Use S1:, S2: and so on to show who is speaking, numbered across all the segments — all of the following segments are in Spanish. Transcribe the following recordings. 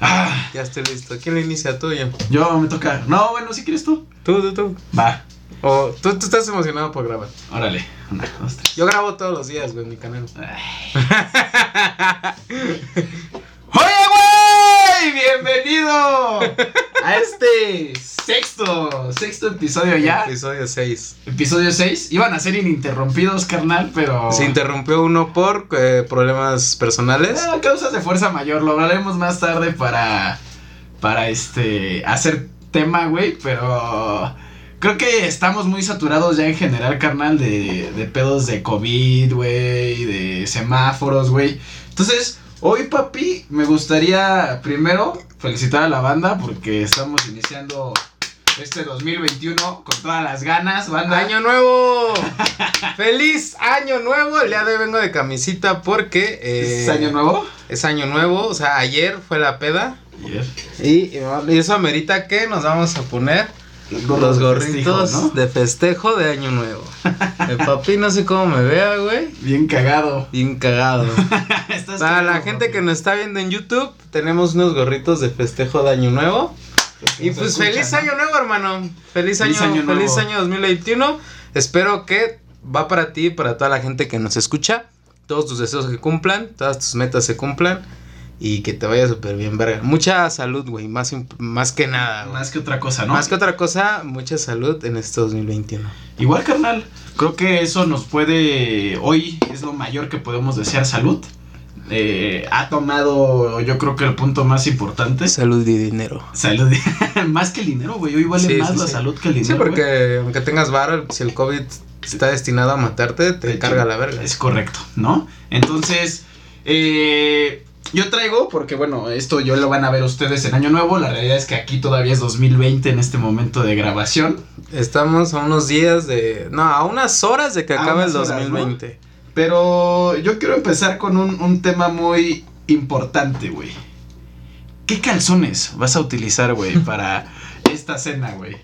S1: Ah,
S2: Ya estoy listo. ¿Quién lo inicia? Tú yo.
S1: yo me toca. No, bueno, si quieres tú.
S2: Tú, tú, tú.
S1: Va.
S2: O tú, tú estás emocionado por grabar.
S1: Órale. Una, dos, tres.
S2: Yo grabo todos los días, güey, en mi canal.
S1: ¡Oye, ¡Bienvenido a este sexto, sexto episodio ya.
S2: Episodio 6.
S1: Episodio 6. Iban a ser ininterrumpidos, carnal, pero...
S2: Se interrumpió uno por eh, problemas personales.
S1: Ah, causas de fuerza mayor, lo hablaremos más tarde para... Para este... Hacer tema, güey, pero... Creo que estamos muy saturados ya en general, carnal, de, de pedos de COVID, güey, de semáforos, güey. Entonces, hoy, papi, me gustaría primero felicitar a la banda porque estamos iniciando este 2021 con todas las ganas, banda.
S2: ¡Año nuevo! ¡Feliz año nuevo! El día de hoy vengo de camisita porque... eh,
S1: ¿Es año nuevo?
S2: Es año nuevo, o sea, ayer fue la peda.
S1: Yes.
S2: Y, y eso amerita que nos vamos a poner los
S1: de
S2: gorritos
S1: festejo, ¿no?
S2: de festejo de año nuevo. El papi no sé cómo me vea, güey.
S1: Bien cagado.
S2: Bien cagado. Para la gente
S1: papi.
S2: que nos está viendo en YouTube, tenemos unos gorritos de festejo de año nuevo. Y pues feliz
S1: ¿no?
S2: año nuevo, hermano. Feliz año,
S1: Feliz año nuevo.
S2: feliz año 2021. Espero que va para ti y para toda la gente que nos escucha. Todos tus deseos se cumplan, todas tus metas se cumplan y que te vaya súper bien, verga. Mucha salud, güey, más, más que nada, güey.
S1: Más que otra cosa, ¿no?
S2: Más que otra cosa, mucha salud en este 2021.
S1: Igual, carnal, creo que eso nos puede, hoy es lo mayor que podemos desear, salud. Eh, ha tomado, yo creo que el punto más importante.
S2: Salud y dinero.
S1: Salud. más que el dinero, güey. Hoy vale
S2: Sí,
S1: más
S2: sí,
S1: la
S2: sí.
S1: salud que el dinero.
S2: Sí,
S1: güey.
S2: porque aunque tengas varo, si el COVID está destinado a matarte, te
S1: De
S2: carga
S1: hecho,
S2: la verga.
S1: Es correcto, ¿no? Entonces, eh, yo traigo, porque bueno, esto yo lo van a ver ustedes en Año Nuevo. La realidad es que aquí todavía es 2020 en este momento de grabación.
S2: Estamos a unos días de. No, a unas horas de que
S1: A
S2: acabe el
S1: unas horas,
S2: 2020.
S1: Pero yo quiero empezar con un, un tema muy importante, güey. ¿Qué calzones vas a utilizar, güey, para esta cena, güey?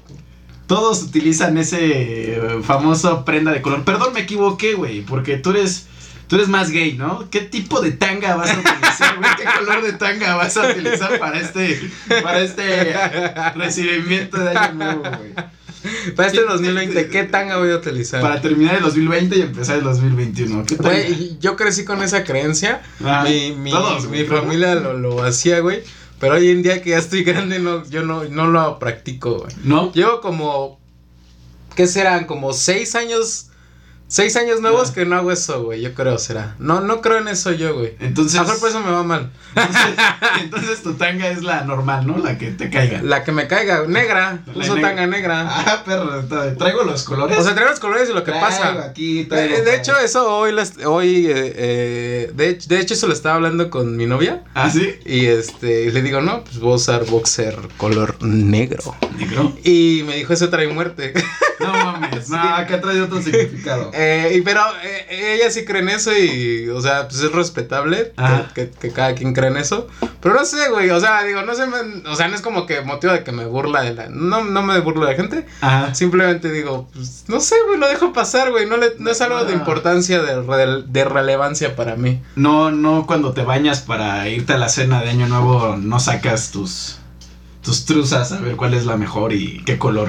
S1: Todos utilizan ese eh, famoso prenda de color. Perdón, me equivoqué, güey, porque tú eres, tú eres más gay, ¿no? ¿Qué tipo de tanga vas a utilizar, güey? ¿Qué color de tanga vas a utilizar para este, para este recibimiento de año nuevo, güey?
S2: Para este
S1: ¿Qué-
S2: 2020, ¿qué tanga voy a utilizar?
S1: Para terminar el 2020 y empezar el 2021. ¿Qué tanga?
S2: Güey, yo crecí con esa creencia.
S1: Ah,
S2: mi mi,
S1: todos,
S2: mi familia lo, lo hacía, güey. Pero hoy en día que ya estoy grande, no, yo no, no lo practico, güey.
S1: ¿No?
S2: Llevo como. ¿Qué serán? Como seis años. Seis años nuevos
S1: Ah.
S2: que no hago eso, güey. Yo creo, será. No, no creo en eso yo, güey.
S1: Entonces,
S2: A lo mejor por eso me va mal.
S1: entonces, entonces tu tanga es la normal, ¿no? La que te caiga.
S2: La que me caiga, negra.
S1: La
S2: Uso
S1: negra.
S2: tanga negra.
S1: Ah, perro, tra- traigo los colores.
S2: O sea, traigo los colores y lo que
S1: Traigo
S2: pasa.
S1: Aquí, traigo
S2: Eh, de hecho, eso hoy, hoy eh, eh, de, de hecho, eso lo estaba hablando con mi novia.
S1: ¿Ah, sí?
S2: Y este, le digo, no, pues voy a usar boxer color negro.
S1: Negro.
S2: Y me dijo, eso trae muerte.
S1: No mames, no, acá trae otro significado.
S2: Eh, pero eh, ella sí cree en eso y, o sea, pues es respetable que, que- que cada quien cree en eso. Pero no sé, güey, o sea, digo, no sé, me- o sea, no es como que motivo de que me burla de la... No, no me burlo de la gente,
S1: Ajá.
S2: simplemente digo, pues, no sé, güey, lo dejo pasar, güey, no, le, no es algo de
S1: Ah.
S2: importancia, de, rele- de relevancia para mí.
S1: No, no, cuando te bañas para irte a la cena de Año Nuevo, no sacas tus, tus truzas a ver cuál es la mejor y qué color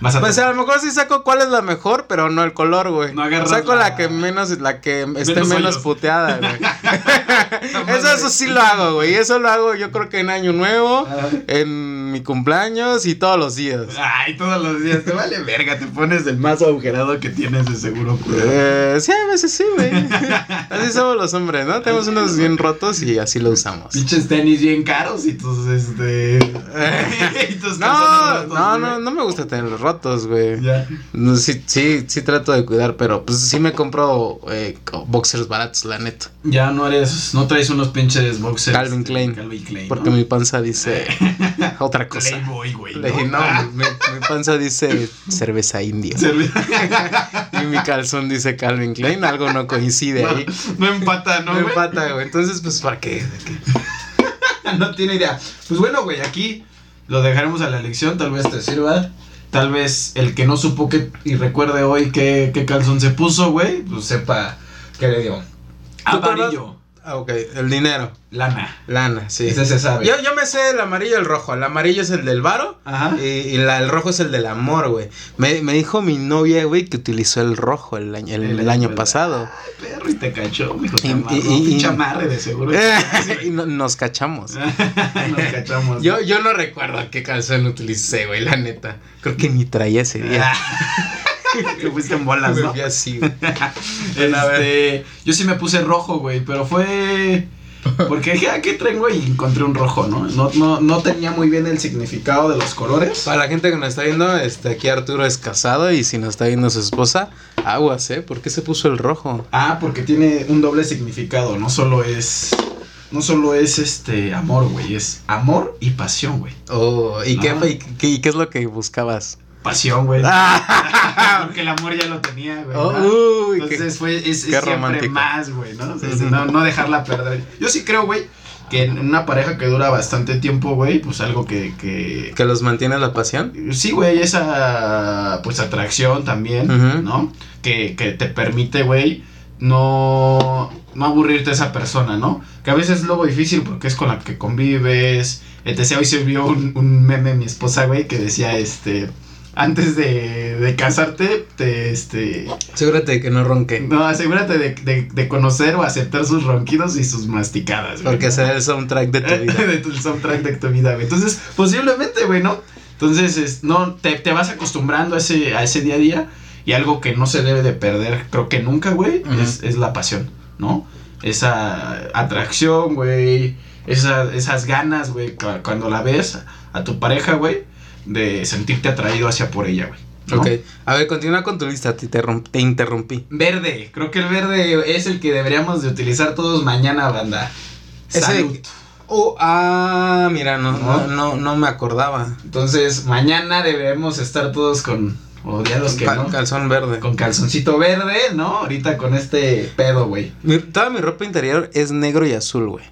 S1: vas a
S2: Pues a lo mejor sí saco cuál es la mejor, pero no el color, güey.
S1: No
S2: saco la...
S1: la-
S2: que menos, la que esté
S1: Menos
S2: puteada, güey. eso, eso sí lo hago, güey. Eso lo hago yo creo que en Año Nuevo, en mi cumpleaños y todos los días.
S1: Ay, todos los días, te vale verga, te pones el más agujerado que tienes de seguro.
S2: Eh, sí, a veces sí, güey. Así somos los hombres, ¿no? Tenemos unos bien rotos y así lo usamos.
S1: Pinches tenis bien caros y tus, este... y tus
S2: No, no, no, no me gusta rotos, güey.
S1: Ya.
S2: No, sí, sí, sí trato de cuidar, pero pues sí me compro eh, boxers baratos, la neta.
S1: Ya no eres, no traes unos pinches boxers.
S2: Calvin Klein.
S1: Calvin Klein.
S2: Porque
S1: ¿no?
S2: mi panza dice otra cosa.
S1: Playboy, güey.
S2: No,
S1: Ah,
S2: mi, mi panza dice cerveza india.
S1: cerve-
S2: Y mi calzón dice Calvin Klein, algo no coincide ahí.
S1: no, empata, ¿no,
S2: No
S1: güey?
S2: empata, güey. Entonces, pues, ¿para qué?
S1: No tiene idea. Pues bueno, güey, aquí lo dejaremos a la elección, tal vez te sirva. Tal vez el que no supo que y recuerde hoy qué, qué calzón se puso, güey, pues sepa qué le dio.
S2: ¿Tú cuál
S1: Amarillo.
S2: Ah, ok, el dinero.
S1: Lana.
S2: Lana, sí.
S1: Ese se sabe.
S2: Yo, yo me sé el amarillo y el rojo. El amarillo es el del varo.
S1: Ajá.
S2: Y, y la- el rojo es el del amor, güey. Me, me dijo mi novia, güey, que utilizó el rojo el año, el, el año pasado.
S1: Ay, perro, y te cachó, mijo. Te
S2: Y-
S1: amarró.
S2: y- y-
S1: Pinche
S2: y-
S1: amarre de seguro.
S2: y no- nos cachamos.
S1: Nos cachamos.
S2: Yo, yo no recuerdo qué calzón utilicé, güey, la neta. Creo que ni traía ese día.
S1: que fuiste en bolas,
S2: Me
S1: ¿no?
S2: fui así, güey.
S1: Este, yo sí me puse rojo, güey, pero fue porque dije, ah, ¿qué traigo? Y encontré un rojo, ¿no? No, no, no tenía muy bien el significado de los colores.
S2: Para la gente que nos está viendo, este, aquí Arturo es casado y si nos está viendo su esposa, aguas, ¿eh? ¿Por qué se puso el rojo?
S1: Ah, porque tiene un doble significado, no solo es no solo es este amor, güey, es amor y pasión, güey.
S2: Oh, ¿y, qué,
S1: Ah.
S2: fue- y qué, y qué es lo que buscabas?
S1: Pasión, güey.
S2: Ah.
S1: Porque el amor ya lo tenía, güey.
S2: Oh, uy, qué-
S1: Entonces fue, es, es siempre
S2: romántico.
S1: más, güey, ¿no? O sea, no, no dejarla perder. Yo sí creo, güey, que en una pareja que dura bastante tiempo, güey, pues algo que, que,
S2: ¿Que los mantiene la pasión?
S1: Sí, güey, esa pues atracción también. ¿no? Que, que te permite, güey, no, no aburrirte de esa persona, ¿no? Que a veces es luego difícil porque es con la que convives. Etc. Hoy se vio un, un meme mi esposa, güey, que decía, este, antes de, de casarte, te, este,
S2: Asegúrate de que no ronque.
S1: no, asegúrate de, de, de conocer o aceptar sus ronquidos y sus masticadas, güey.
S2: Porque será el soundtrack de tu vida.
S1: de tu soundtrack de tu vida, güey. Entonces, posiblemente, güey, ¿no? Entonces, es- no, te, te vas acostumbrando a ese, a ese día a día y algo que no se debe de perder, creo que nunca, güey, es, es la pasión, ¿no? Esa atracción, güey, esa- esas ganas, güey, cu- cuando la ves a tu pareja, güey, de sentirte atraído hacia por ella, güey. ¿no?
S2: Ok, a ver, continúa con tu lista, te, interrum- te interrumpí.
S1: Verde, creo que el verde es el que deberíamos de utilizar todos mañana, banda.
S2: Ese-
S1: Salud.
S2: Oh, ah, mira, no,
S1: ¿No?
S2: no, no, no me acordaba.
S1: Entonces, mañana debemos estar todos con. O los que
S2: Cal-
S1: no.
S2: Calzón verde.
S1: Con calzoncito verde, ¿no? Ahorita con este pedo, güey.
S2: Toda mi ropa interior es negro y azul, güey.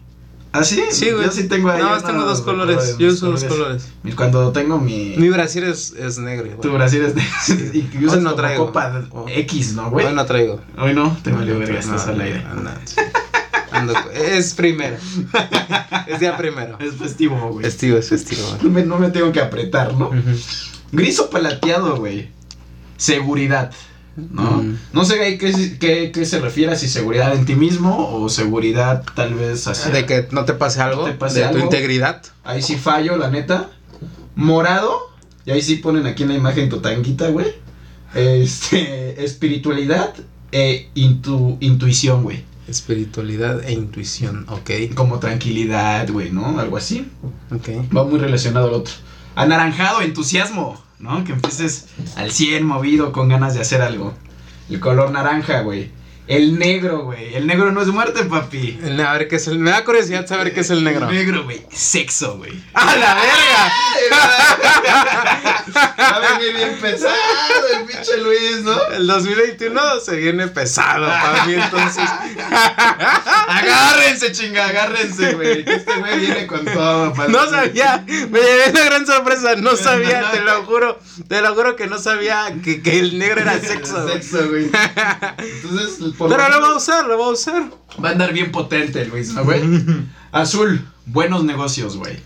S1: ¿Ah, sí?
S2: Sí, güey.
S1: Yo sí tengo ahí. Unos
S2: tengo dos colores. Yo uso dos colores.
S1: Cuando tengo mi.
S2: Mi brasier es, es negro. igual.
S1: Tu Brasil es de. y usas
S2: no traigo.
S1: copa. X, ¿no, güey?
S2: Hoy no traigo.
S1: Hoy no, te valió
S2: No,
S1: verga,
S2: no,
S1: estás
S2: no,
S1: al aire.
S2: anda. Ando- es primero. es día primero.
S1: Es festivo, güey.
S2: Festivo, es festivo. güey.
S1: No me, no me tengo que apretar, ¿no?
S2: Ujú.
S1: Gris o palateado, güey. Seguridad. ¿No?
S2: Mm.
S1: No sé ahí qué, qué, qué se refiere, si seguridad en ti mismo o seguridad tal vez hacia...
S2: De que no te pase algo.
S1: te pase
S2: de tu integridad.
S1: Ahí sí fallo, la neta. Morado, y ahí sí ponen aquí en la imagen tu tanguita, güey. Este, espiritualidad e intu- intuición, güey.
S2: Espiritualidad e intuición. Ok.
S1: Como tranquilidad, güey, ¿no? Algo así.
S2: Ok.
S1: Va muy relacionado al otro. Anaranjado, entusiasmo, ¿no? Que empieces al 100 movido con ganas de hacer algo. El color naranja, güey. El negro, güey. El negro no es muerte, papi.
S2: A ver qué es el. Me da curiosidad saber qué es el negro.
S1: El negro, güey. Sexo, güey.
S2: ¡A la verga!
S1: Va a venir bien pesado el pinche Luis, ¿no?
S2: El 2021 se viene pesado mí, entonces.
S1: Agárrense, chinga, agárrense, güey. Que este güey viene con todo. pa-
S2: No sabía, me llevé una gran sorpresa, no sabía, te lo juro, te lo juro que no sabía que, que el negro era sexo.
S1: Sexo, güey. Entonces,
S2: Pero
S1: lo
S2: lo va a usar, lo va a usar.
S1: va a andar bien potente, Luis, ¿no, güey? Azul, buenos negocios, güey.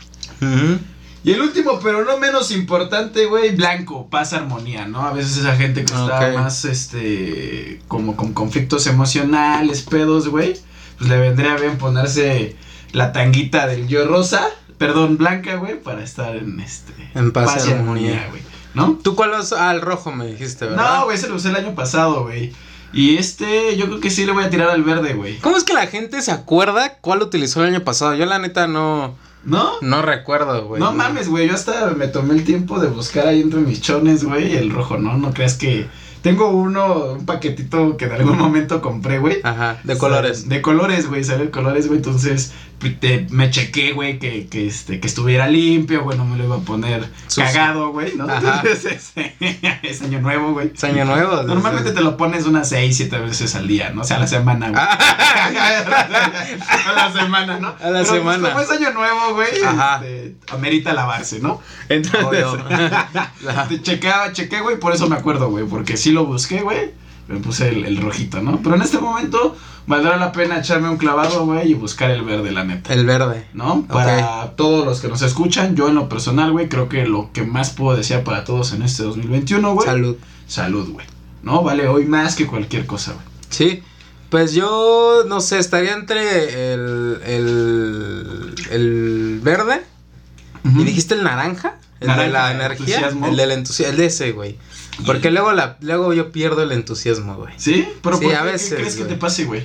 S1: Y el último, pero no menos importante, güey, blanco, paz, armonía, ¿no? A veces esa gente que está más, este, como con conflictos emocionales, pedos, güey, pues le vendría bien ponerse la tanguita del yo rosa, perdón, blanca, güey, para estar en, este,
S2: En paz y armonía.
S1: güey, ¿no?
S2: ¿Tú cuál vas al rojo me dijiste, verdad?
S1: No, güey, ese lo usé el año pasado, güey. Y este, yo creo que sí le voy a tirar al verde, güey.
S2: ¿Cómo es que la gente se acuerda cuál utilizó el año pasado? Yo la neta no,
S1: ¿No?
S2: no recuerdo, güey.
S1: no mames, güey, yo hasta me tomé el tiempo de buscar ahí entre mis chones, güey, el rojo, ¿no? No creas que... Tengo uno, un paquetito que en algún momento compré, güey.
S2: Ajá, de colores.
S1: De colores, güey, sale de colores, güey. Entonces, pues, te- me chequé, güey, que, que, este, que estuviera limpio, güey, no me lo iba a poner
S2: Sucio.
S1: cagado, güey, ¿no?
S2: Ajá.
S1: Entonces, es, es año nuevo, güey.
S2: Es año nuevo.
S1: Normalmente te lo pones unas 6, 7 veces al día, ¿no? O sea, a la semana, güey. a la semana, ¿no?
S2: A la
S1: Pero, pues,
S2: semana.
S1: como es año nuevo, güey,
S2: Ajá.
S1: este, amerita lavarse, ¿no? Entonces, chequeaba, chequé, güey, por eso me acuerdo, güey, porque sí lo busqué, güey. me puse el, el rojito, ¿no? Pero en este momento valdrá la pena echarme un clavado, güey, y buscar el verde, la neta.
S2: El verde.
S1: ¿no? Para todos los que nos escuchan, yo en lo personal, güey, creo que lo que más puedo desear para todos en este 2021, güey.
S2: Salud.
S1: Salud, güey. ¿No? Vale hoy más que cualquier cosa, güey.
S2: Sí. Pues yo, no sé, estaría entre el, el, el verde Y dijiste el naranja, el de la energía,
S1: entusiasmo.
S2: el del entusiasmo, el de ese, güey. Porque luego, la, luego yo pierdo el entusiasmo, güey.
S1: ¿Sí? Pero
S2: Sí,
S1: ¿por
S2: a
S1: qué?
S2: veces,
S1: ¿Qué crees que te pase, güey?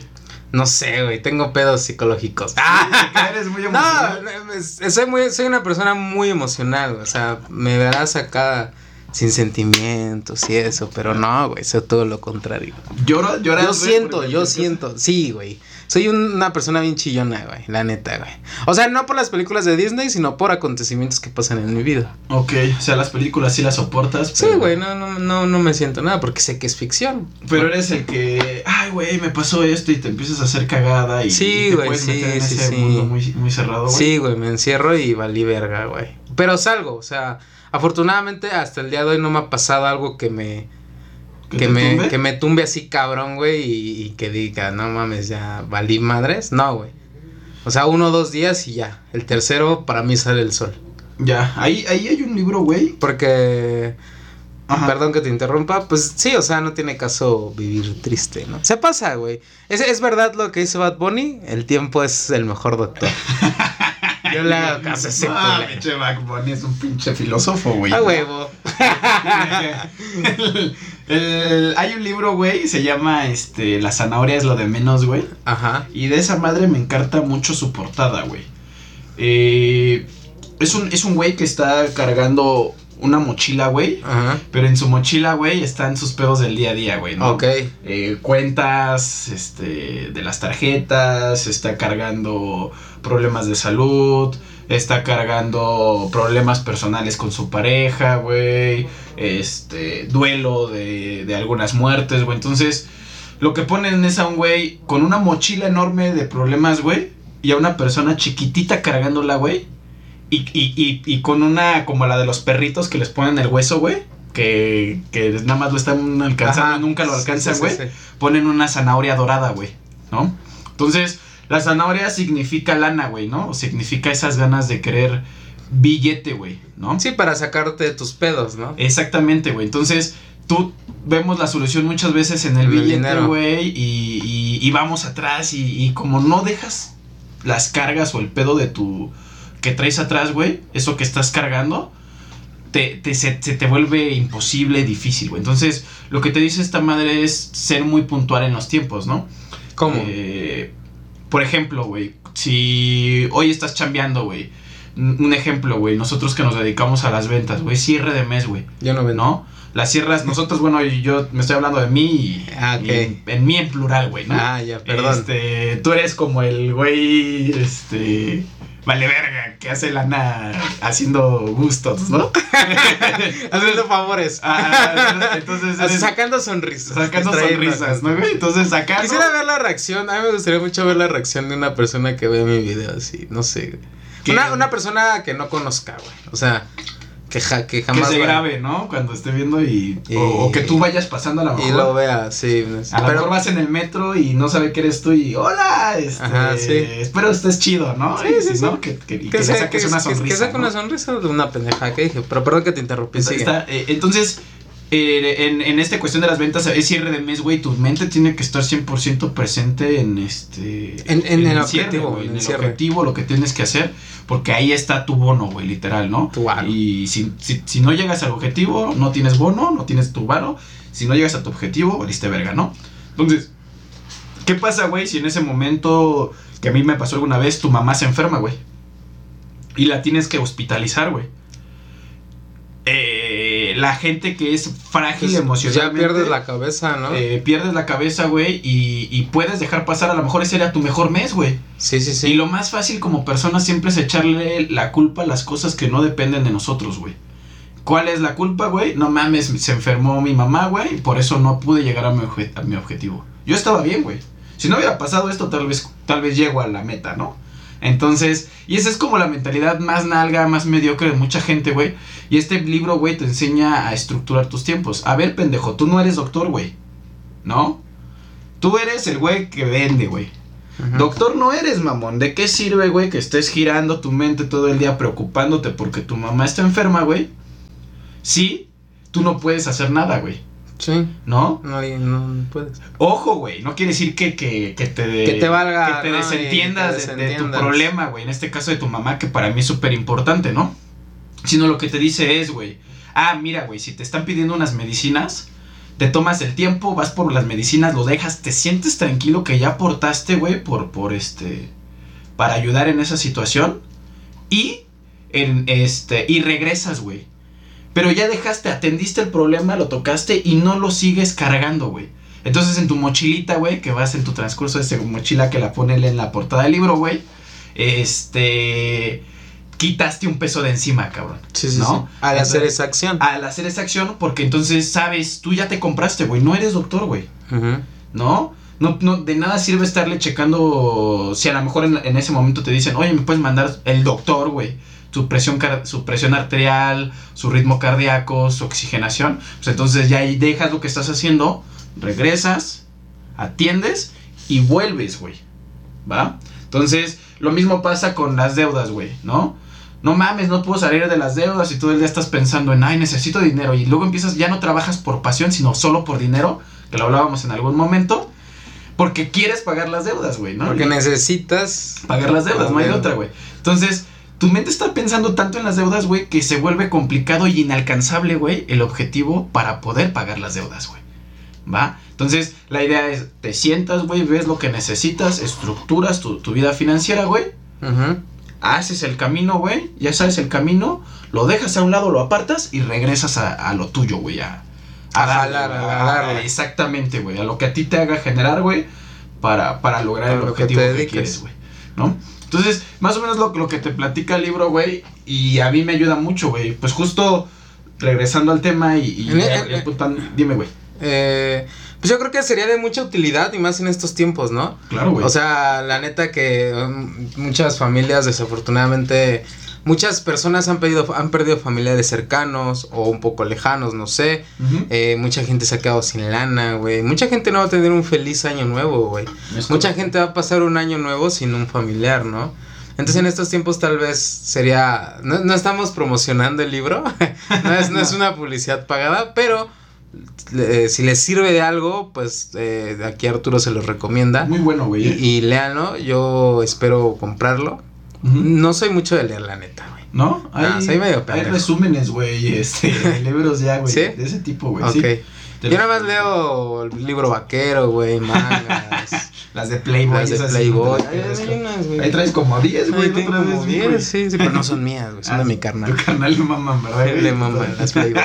S2: No sé, güey, tengo pedos psicológicos.
S1: Que eres muy
S2: No,
S1: emocional.
S2: es- soy, muy, soy una persona muy emocional, o sea, me verás acá sin sentimientos y eso, pero no, güey, soy todo lo contrario.
S1: Lloro, lloras,
S2: Yo siento, yo siento, sí, güey. Soy un- una persona bien chillona, güey, la neta, güey. O sea, no por las películas de Disney, sino por acontecimientos que pasan en mi vida.
S1: Ok, o sea, las películas sí las soportas.
S2: Sí, güey, no, no, no, no me siento nada porque sé que es ficción.
S1: Pero eres el que, ay, güey, me pasó esto y te empiezas a hacer cagada y,
S2: Sí,
S1: y te puedes
S2: sí,
S1: meter en
S2: sí,
S1: ese
S2: sí.
S1: mundo muy, muy cerrado, güey.
S2: Sí, güey, me encierro y valí verga, güey. Pero salgo, o sea, afortunadamente hasta el día de hoy no me ha pasado algo que me que, me
S1: tumbe?
S2: que me tumbe así cabrón, güey, y, y que diga, no mames, ya valí madres. No, güey. O sea, uno o dos días y ya. El tercero para mí sale el sol.
S1: Ya, ahí, ahí hay un libro, güey.
S2: Porque
S1: Ajá.
S2: Perdón que te interrumpa, pues sí, o sea, no tiene caso vivir triste, ¿no? Se pasa, güey. Es, es verdad lo que dice Bad Bunny, el tiempo es el mejor doctor. Yo le hago caso a ese
S1: Ah, pinche Bunny es un pinche filósofo, güey.
S2: A huevo.
S1: El- el- hay un libro, güey, se llama este La zanahoria es lo de menos, güey.
S2: Ajá.
S1: Y de esa madre me encanta mucho su portada, güey. Eh, es un es un güey que está cargando una mochila, güey.
S2: Ajá.
S1: Pero en su mochila, güey, están sus pedos del día a día, güey, ¿no?
S2: Ok.
S1: Eh, cuentas, este, de las tarjetas, está cargando problemas de salud, está cargando problemas personales con su pareja, güey, este, duelo de, de algunas muertes, güey. Entonces, lo que ponen es a un güey con una mochila enorme de problemas, güey, y a una persona chiquitita cargándola, güey. Y, y, y, y con una, como la de los perritos que les ponen el hueso, güey. Que, que nada más lo están alcanzando
S2: Ajá.
S1: y nunca lo alcanzan, güey.
S2: sí, sí.
S1: Ponen una zanahoria dorada, güey. ¿No? Entonces, la zanahoria significa lana, güey, ¿no? O significa esas ganas de querer billete, güey, ¿no?
S2: Sí, para sacarte de tus pedos, ¿no?
S1: Exactamente, güey. Entonces, tú vemos la solución muchas veces en el billete, güey, y, y- y vamos atrás y, y como no dejas las cargas o el pedo de tu que traes atrás, güey, eso que estás cargando, te, te- se, se te vuelve imposible, difícil, güey. Entonces, lo que te dice esta madre es ser muy puntual en los tiempos, ¿no?
S2: ¿Cómo?
S1: Eh, por ejemplo, güey, si hoy estás chambeando, güey. Un ejemplo, güey, nosotros que nos dedicamos a las ventas, güey, cierre de mes, güey.
S2: Yo no vendo.
S1: ¿no? Las sierras, nosotros, bueno, yo me estoy hablando de mí y,
S2: Ah, ok.
S1: y en, en mí en plural, güey, ¿no?
S2: Ah, ya, perdón.
S1: Este, tú eres como el güey, este, vale verga, que hace lana haciendo gustos, ¿no?
S2: Haciendo favores.
S1: Ah, entonces, eres-
S2: sacando sonrisas.
S1: sacando sonrisas, ¿no, güey? Entonces, acá,
S2: Quisiera ver la reacción. A mí me gustaría mucho ver la reacción de una persona que ve mi video así. No sé. Una, una persona que no conozca, güey. O sea, que, ja- que
S1: que
S2: jamás.
S1: se
S2: va-
S1: grabe, ¿no? Cuando esté viendo y,
S2: Y-
S1: o, o que tú vayas pasando a la
S2: Y lo vea, sí.
S1: A lo mejor vas en el metro y no sabe que eres tú y hola, este,
S2: Ajá, sí.
S1: espero estés chido, ¿no?
S2: Sí, sí, sí.
S1: no, que, que, que
S2: que,
S1: le
S2: se-
S1: saques
S2: que-
S1: una sonrisa.
S2: que saque
S1: ¿no?
S2: una sonrisa de una pendeja que dije. Pero perdón que te interrumpí.
S1: Está- está, eh, entonces, eh, en, en esta cuestión de las ventas, es cierre de mes, güey, tu mente tiene que estar 100% presente en este...
S2: En- en el objetivo, en
S1: en
S2: el
S1: el
S2: cierre.
S1: objetivo, lo que tienes que hacer, porque ahí está tu bono, güey, literal, ¿no?
S2: Tu varo.
S1: Y si, si, si no llegas al objetivo, no tienes bono, no tienes tu varo. Si no llegas a tu objetivo, valiste verga, ¿no? Entonces, ¿qué pasa, güey, si en ese momento, que a mí me pasó alguna vez, tu mamá se enferma, güey? Y la tienes que hospitalizar, güey. Eh, la gente que es frágil
S2: Pues, ya
S1: emocionalmente.
S2: pierdes la cabeza, ¿no?
S1: eh, pierdes la cabeza, güey, y, y puedes dejar pasar, a lo mejor ese era tu mejor mes, güey.
S2: sí, sí, sí.
S1: Y lo más fácil como persona siempre es echarle la culpa a las cosas que no dependen de nosotros, güey. ¿Cuál es la culpa, güey? No mames, se enfermó mi mamá, güey, y por eso no pude llegar a mi, obje- a mi objetivo. Yo estaba bien, güey. Si no hubiera pasado esto, tal vez, tal vez llego a la meta, ¿no? Entonces, y esa es como la mentalidad más nalga, más mediocre de mucha gente, güey. Y este libro, güey, te enseña a estructurar tus tiempos. A ver, pendejo, tú no eres doctor, güey. ¿no? Tú eres el güey que vende, güey. Doctor no eres, mamón. ¿De qué sirve, güey, que estés girando tu mente todo el día preocupándote porque tu mamá está enferma, güey? Sí, tú no puedes hacer nada, güey.
S2: Sí.
S1: ¿No?
S2: No, no puedes.
S1: Ojo, güey. No quiere decir que, que, que te,
S2: que te valga.
S1: Que te
S2: ¿no?
S1: desentiendas, de- de, tu problema, güey. En este caso de tu mamá, que para mí es súper importante, ¿no? Sino lo que te dice es, güey. Ah, mira, güey, si te están pidiendo unas medicinas, te tomas el tiempo, vas por las medicinas, lo dejas, te sientes tranquilo que ya aportaste, güey, por, por este. para ayudar en esa situación. Y. En este. Y regresas, güey. Pero ya dejaste, atendiste el problema, lo tocaste y no lo sigues cargando, güey. Entonces en tu mochilita, güey, que vas en tu transcurso de esa mochila que la pone él en la portada del libro, güey, este, quitaste un peso de encima, cabrón.
S2: Sí, sí,
S1: ¿No?
S2: sí. Al hacer esa acción.
S1: Al hacer esa acción, porque entonces sabes, tú ya te compraste, güey, no eres doctor, güey. ¿no? No, no, de nada sirve estarle checando, si a lo mejor en, en ese momento te dicen, oye, me puedes mandar el doctor, güey, su presión, su presión arterial, su ritmo cardíaco, su oxigenación, pues entonces ya ahí dejas lo que estás haciendo, regresas, atiendes y vuelves, güey, ¿va? Entonces, lo mismo pasa con las deudas, güey, ¿no? No mames, no puedo salir de las deudas y todo el día estás pensando en, ay, necesito dinero. Y luego empiezas, ya no trabajas por pasión, sino solo por dinero, que lo hablábamos en algún momento, porque quieres pagar las deudas, güey, ¿no?
S2: Porque necesitas.
S1: pagar las deudas, no hay otra, güey. Entonces, tu mente está pensando tanto en las deudas, güey, que se vuelve complicado y inalcanzable, güey, el objetivo para poder pagar las deudas, güey. ¿Va? Entonces, la idea es, te sientas, güey, ves lo que necesitas, estructuras tu, tu vida financiera, güey,
S2: Ujú.
S1: haces el camino, güey, ya sabes el camino, lo dejas a un lado, lo apartas y regresas a, a lo tuyo, güey, a,
S2: A
S1: darle,
S2: jalar, a darle.
S1: Exactamente, güey, a lo que a ti te haga generar, güey, para, para lograr el
S2: que
S1: objetivo que, quieres, güey, ¿no? Entonces, más o menos lo, lo que te platica el libro, güey, y a mí me ayuda mucho, güey, pues justo regresando al tema y...
S2: en-
S1: ya putan- dime, güey.
S2: Eh, pues yo creo que sería de mucha utilidad y más en estos tiempos, ¿no?
S1: Claro, güey.
S2: O sea, la neta que um, muchas familias desafortunadamente muchas personas han perdido han perdido familiares cercanos o un poco lejanos, no sé. Eh, mucha gente se ha quedado sin lana, güey. Mucha gente no va a tener un feliz año nuevo, güey. Mucha gente va a pasar un año nuevo sin un familiar, ¿no? Entonces en estos tiempos tal vez sería... No, no estamos promocionando el libro, no, es, no es una publicidad pagada, pero eh, si les sirve de algo, pues eh, aquí Arturo se los recomienda.
S1: Muy bueno, güey.
S2: Y,
S1: ¿eh?
S2: y léanlo, yo espero comprarlo. No soy mucho de leer, la neta, güey.
S1: ¿No?
S2: Ah, soy medio
S1: hay resúmenes, güey, este, libros ya, güey,
S2: ¿Sí?
S1: de ese tipo, güey.
S2: Ok.
S1: sí.
S2: Yo nada más leo el libro vaquero, güey, mangas.
S1: Las de Playboy.
S2: las de Playboy.
S1: no
S2: Ahí hay
S1: traes como 10, güey.
S2: Ahí como
S1: vi,
S2: 10,
S1: güey.
S2: sí, sí, pero no son mías, güey, son
S1: Ah,
S2: de mi
S1: Tu
S2: carnal.
S1: carnal le maman, ¿verdad? güey?
S2: Le maman las Playboy.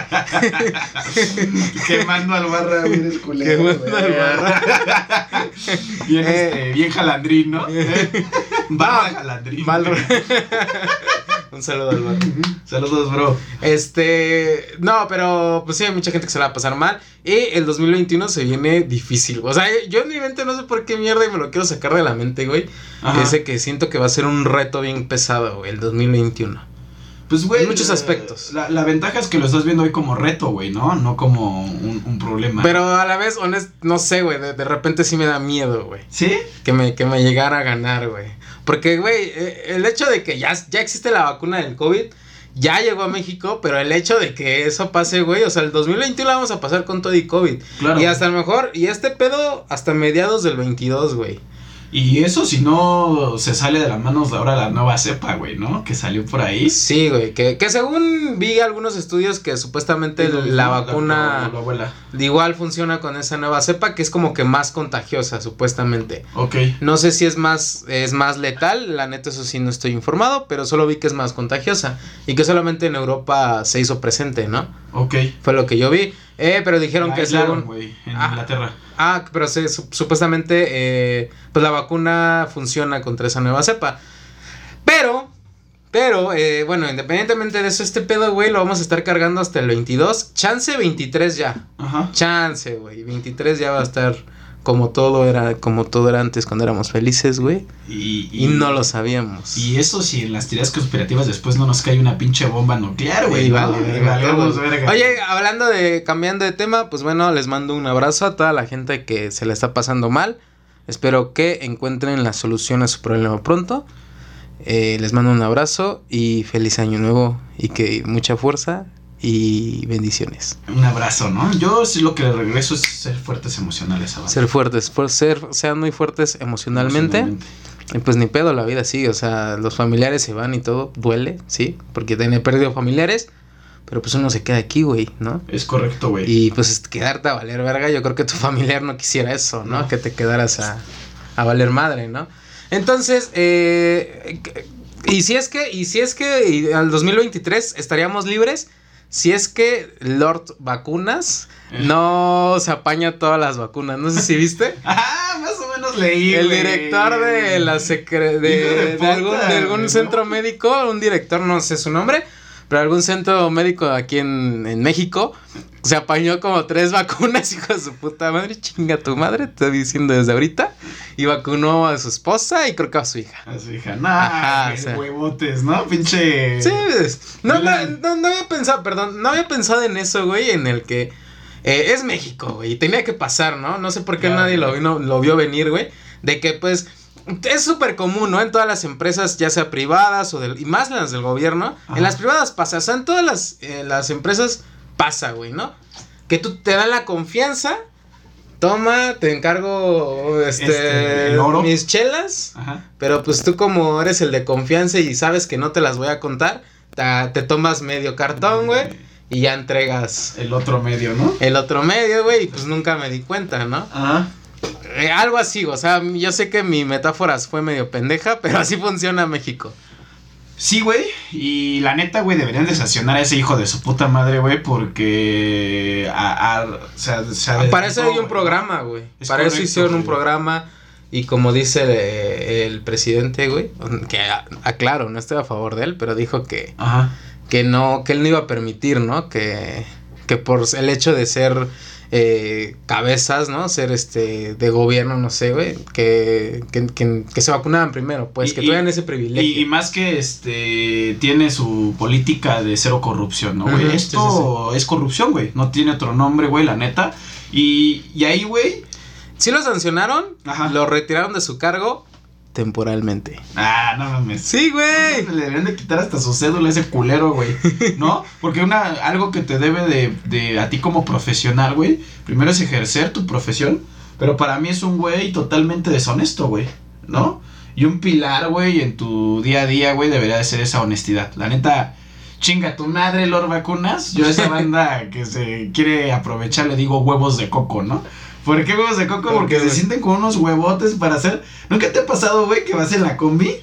S1: Quemando al barra, güey, eres culero.
S2: Quemando
S1: güey.
S2: al barra.
S1: bien,
S2: Eh.
S1: este, bien jalandrín, ¿no? barra Jalandrín.
S2: Mal-. Un saludo al barro.
S1: Saludos, bro.
S2: Este, no, pero pues sí, hay mucha gente que se la va a pasar mal. Y el 2021 se viene difícil. O sea, yo en mi mente no sé por qué mierda y me lo quiero sacar de la mente, güey. Ese que siento que va a ser un reto bien pesado, güey, el 2021.
S1: Pues, güey.
S2: En muchos
S1: la-
S2: aspectos.
S1: La, la ventaja es que lo estás viendo hoy como reto, güey, ¿no? No como un, un problema.
S2: Pero a la vez, honest, no sé, güey, de, de repente sí me da miedo, güey.
S1: ¿Sí?
S2: Que me, que me llegara a ganar, güey. Porque, güey, eh, el hecho de que ya, ya existe la vacuna del COVID, ya llegó a México, pero el hecho de que eso pase, güey, o sea, el 2021 la vamos a pasar con todo y COVID.
S1: Claro.
S2: Y hasta a lo mejor, y este pedo hasta mediados del 22, güey.
S1: Y eso si no se sale de las manos de ahora la nueva cepa, güey, ¿no? Que salió por ahí.
S2: Sí, güey, que, que según vi algunos estudios que supuestamente
S1: mismo,
S2: la vacuna
S1: la- la
S2: igual funciona con esa nueva cepa, que es como que más contagiosa, supuestamente.
S1: Ok.
S2: No sé si es más, es más letal, la neta eso sí no estoy informado, pero solo vi que es más contagiosa y que solamente en Europa se hizo presente, ¿no?
S1: Ok.
S2: Fue lo que yo vi. Eh, pero dijeron
S1: La
S2: que
S1: aislaron,
S2: según...
S1: güey, en
S2: Ah.
S1: Inglaterra.
S2: Ah, pero se, su- supuestamente eh, pues la vacuna funciona contra esa nueva cepa. Pero, pero, eh, bueno, independientemente de eso, este pedo, güey, lo vamos a estar cargando hasta el 22. Chance 23 ya.
S1: Ajá.
S2: Chance, güey. 23 ya va a estar como todo era, como todo era antes cuando éramos felices, güey.
S1: Y,
S2: Y no lo sabíamos.
S1: Y eso si en las teorías conspirativas después no nos cae una pinche bomba nuclear, güey.
S2: Vale, todo.
S1: verga.
S2: Oye, hablando de cambiando de tema, pues bueno, les mando un abrazo a toda la gente que se le está pasando mal. Espero que encuentren la solución a su problema pronto. Eh, les mando un abrazo y feliz año nuevo y que mucha fuerza y bendiciones.
S1: Un abrazo, ¿no? Yo sí lo que le regreso es ser fuertes emocionales a
S2: Ser fuertes, por ser, sean muy fuertes emocionalmente. Y pues ni pedo, la vida sigue, o sea, los familiares se van y todo, duele, sí, porque tiene perdido familiares, pero pues uno se queda aquí, güey, ¿no?
S1: Es correcto, güey.
S2: Y pues quedarte a valer verga, yo creo que tu familiar no quisiera eso, ¿no?
S1: No.
S2: Que te quedaras a, a valer madre, ¿no? Entonces, eh, y si es que, y si es que y al 2023 estaríamos libres, si es que Lord Vacunas
S1: Eh.
S2: no se apaña todas las vacunas, no sé si viste.
S1: Ah, más o menos leí.
S2: El director de la secre de, algún, de algún
S1: güey,
S2: centro médico, un director, no sé su nombre, pero algún centro médico aquí en, en México se apañó como tres vacunas, hijo de su puta madre, chinga tu madre, te estoy diciendo desde ahorita, y vacunó a su esposa y creo que a su hija.
S1: A su hija.
S2: Ajá, o sea.
S1: huevotes, ¿no? Pinche.
S2: Sí, no, no, no, no había pensado, perdón, no había pensado en eso, güey, en el que eh, es México, güey, y tenía que pasar, ¿no? No sé por qué
S1: Claro,
S2: nadie lo, vino, lo vio venir, güey, de que pues es súper común, ¿no? En todas las empresas, ya sea privadas o del, y más las del gobierno,
S1: Ajá.
S2: en las privadas pasa, o sea, en todas las, eh, las empresas pasa, güey, ¿no? Que tú te dan la confianza, toma, te encargo, este,
S1: Este, el oro.
S2: mis chelas.
S1: Ajá.
S2: Pero pues tú como eres el de confianza y sabes que no te las voy a contar, ta- te, tomas medio cartón, güey, y ya entregas
S1: El otro medio, ¿no?
S2: el otro medio, güey, y pues nunca me di cuenta, ¿no?
S1: Ajá.
S2: Eh, algo así, o sea, yo sé que mi metáfora fue medio pendeja, pero así funciona México.
S1: Sí, güey. Y la neta, güey, deberían de sancionar a ese hijo de su puta madre, güey, porque. A, a- o sea, se ha
S2: Para eso hay un programa, güey.
S1: Es
S2: Para eso hicieron un programa y como dice eh, el presidente, güey, que aclaro, no estoy a favor de él, pero dijo que
S1: Ajá.
S2: que no, que él no iba a permitir, ¿no? Que, que por el hecho de ser eh, cabezas, ¿no? Ser este de gobierno, no sé, güey, que, que, que, que se vacunaran primero, pues,
S1: Y-
S2: que tuvieran ese privilegio.
S1: Y, y más que este tiene su política de cero corrupción, ¿no, güey?
S2: Sí,
S1: Esto es corrupción, güey. No tiene otro nombre, güey, la neta. Y, y ahí, güey.
S2: Sí lo sancionaron,
S1: Ajá.
S2: lo retiraron de su cargo temporalmente.
S1: Ah, no mames.
S2: Sí, güey.
S1: Le deberían de quitar hasta su cédula a ese culero, güey. ¿No? Porque una, algo que te debe de, de a ti como profesional, güey. Primero es ejercer tu profesión. Pero para mí es un güey totalmente deshonesto, güey. ¿No? Y un pilar, güey, en tu día a día, güey, debería de ser esa honestidad. La neta, chinga tu madre, Lord Vacunas. Yo a esa banda que se quiere aprovechar le digo huevos de coco, ¿no? ¿Por qué huevos de coco?
S2: ¿Por
S1: Porque se sienten con unos huevotes para hacer. ¿Nunca te ha pasado, güey, que vas en la combi?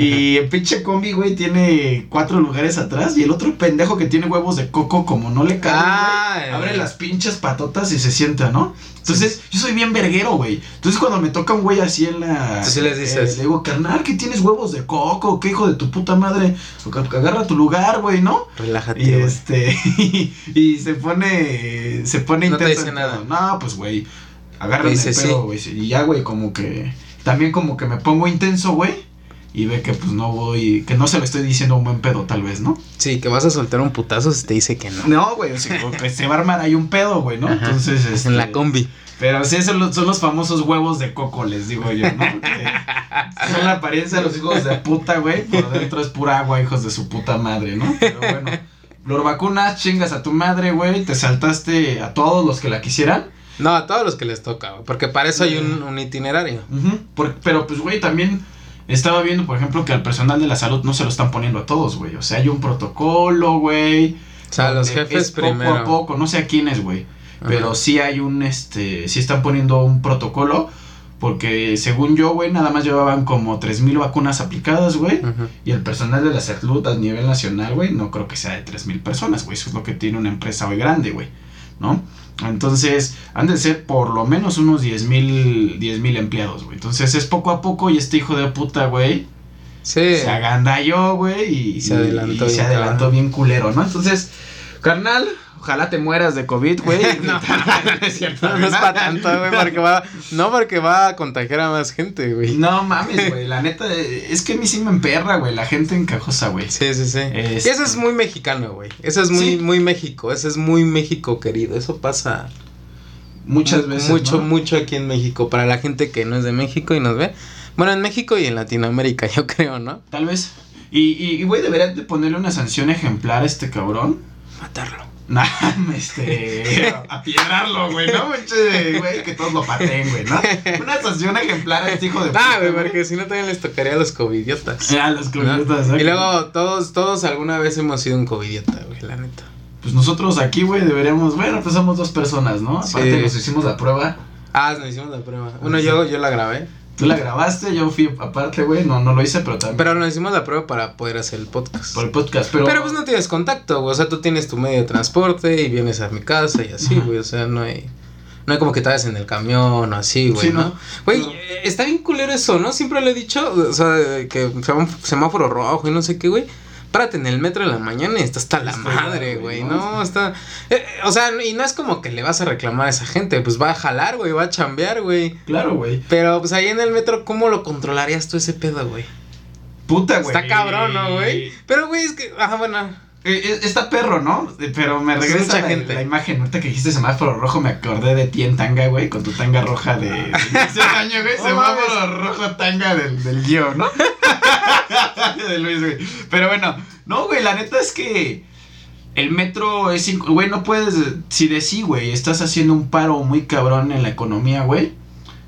S1: Y el pinche combi, güey, tiene cuatro lugares atrás. Y el otro pendejo que tiene huevos de coco, como no le
S2: Ah, eh.
S1: abre las pinches patotas y se sienta, ¿no? Entonces, yo soy bien verguero, güey. Entonces, cuando me toca un güey así en la.
S2: Tú sí les dices.
S1: eh, le digo, carnal, que tienes huevos de coco? ¿Qué hijo de tu puta madre? Agarra tu lugar, güey, ¿no?
S2: Relájate,
S1: Y este. y se pone. Se pone
S2: No te
S1: intenso
S2: dice
S1: el
S2: nada.
S1: No, pues, güey. Agarra
S2: Te
S1: el
S2: dice, sí.
S1: güey. sí, Y ya, güey, como que. También como que me pongo intenso, güey. Y ve que pues no voy. Que no se lo estoy diciendo un buen pedo, tal vez, ¿no?
S2: Sí, que vas a soltar un putazo si te dice que no.
S1: No, güey. O sea, como que se va a armar ahí un pedo, güey, ¿no?
S2: Ajá.
S1: Entonces, este,
S2: En la combi.
S1: Pero sí, son los, son los famosos huevos de coco, les digo yo, ¿no? Son la apariencia de los hijos de puta, güey. Por dentro es pura agua, hijos de su puta madre, ¿no? Pero bueno. Lor vacunas, chingas a tu madre, güey. Te saltaste a todos los que la quisieran.
S2: No, a todos los que les toca, güey, porque para eso hay un, un itinerario.
S1: Por- pero pues, güey, también estaba viendo, por ejemplo, que al personal de la salud no se lo están poniendo a todos, güey. O sea, hay un protocolo, güey.
S2: O sea, los jefes
S1: es poco
S2: primero.
S1: a poco, no sé a quiénes, güey. Pero sí hay un, este, sí están poniendo un protocolo. Porque según yo, güey, nada más llevaban como 3.000 vacunas aplicadas, güey. Y el personal de la salud a nivel nacional, güey, no creo que sea de 3.000 personas, güey. Eso es lo que tiene una empresa hoy grande, güey. ¿No? Entonces, han de ser por lo menos unos 10.000 10,000 empleados, güey. Entonces, es poco a poco y este hijo de puta, güey,
S2: Sí.
S1: se agandalló, güey, y,
S2: Y se adelantó
S1: y se adelantó bien culero, ¿no? Entonces, Carnal, ojalá te mueras de COVID, güey.
S2: No,
S1: no es cierto.
S2: No, no es para tanto, güey, porque va, no porque va a contagiar a más gente, güey.
S1: No mames, güey. La neta, es que a mí sí me emperra, güey. La gente encajosa, güey.
S2: Sí, sí, sí.
S1: Este-
S2: Y eso es muy mexicano, güey. Eso es muy,
S1: Sí.
S2: muy México. Eso es muy México querido. Eso pasa
S1: Muchas
S2: mu-
S1: veces.
S2: Mucho,
S1: ¿no?
S2: mucho aquí en México. Para la gente que no es de México y nos ve. Bueno, en México y en Latinoamérica, yo creo, ¿no?
S1: Tal vez. Y, y, y, güey, deberían de ponerle una sanción ejemplar a este cabrón.
S2: Matarlo.
S1: Nah, este. a piedrarlo, güey, ¿no? Güey, que todos lo pateen, güey, ¿no? Una sanción ejemplar a este hijo de
S2: Ah, güey,
S1: puta,
S2: porque si no también les tocaría a los covidiotas.
S1: Ah, los
S2: ¿no?
S1: covidiotas,
S2: Y luego todos, todos alguna vez hemos sido un covidiota, güey, la neta.
S1: Pues nosotros aquí, güey, deberíamos. Bueno, pues somos dos personas, ¿no?
S2: Sí.
S1: Aparte, nos hicimos la prueba.
S2: Ah, nos hicimos la prueba. Bueno,
S1: Sí.
S2: yo, yo la grabé.
S1: Tú la grabaste, yo fui aparte, güey. No, no lo hice, pero también.
S2: Pero nos hicimos la prueba para poder hacer el podcast.
S1: por el podcast, pero.
S2: Pero, pues no tienes contacto, güey. O sea, tú tienes tu medio de transporte y vienes a mi casa y así, güey. O sea, no hay. No hay como que te vayas en el camión o así, güey,
S1: Sí,
S2: ¿no? Güey,
S1: No.
S2: eh, está bien culero eso, ¿no? Siempre lo he dicho, o sea, que semá- semáforo rojo y no sé qué, güey. Párate en el metro en la mañana y está hasta la madre, güey, ¿no?
S1: ¿no?
S2: Está... eh, o sea, y no es como que le vas a reclamar a esa gente, pues va a jalar, güey, va a chambear, güey.
S1: Claro, güey.
S2: Pero, pues ahí en el metro, ¿cómo lo controlarías tú ese pedo, güey?
S1: Puta, güey.
S2: Está cabrón, ¿no, güey? Pero, güey, es que, ajá, bueno.
S1: Eh, eh, Está perro, ¿no? Pero me
S2: Pues
S1: regresa la,
S2: gente.
S1: la imagen. Ahorita que dijiste semáforo rojo, me acordé de ti en tanga, güey, con tu tanga roja de, de ese año, güey. Semáforo rojo tanga del, del guion, ¿no? de Luis, güey. Pero bueno, no, güey, la neta es que el metro es. Güey, no puedes. Si de sí, güey, estás haciendo un paro muy cabrón en la economía, güey.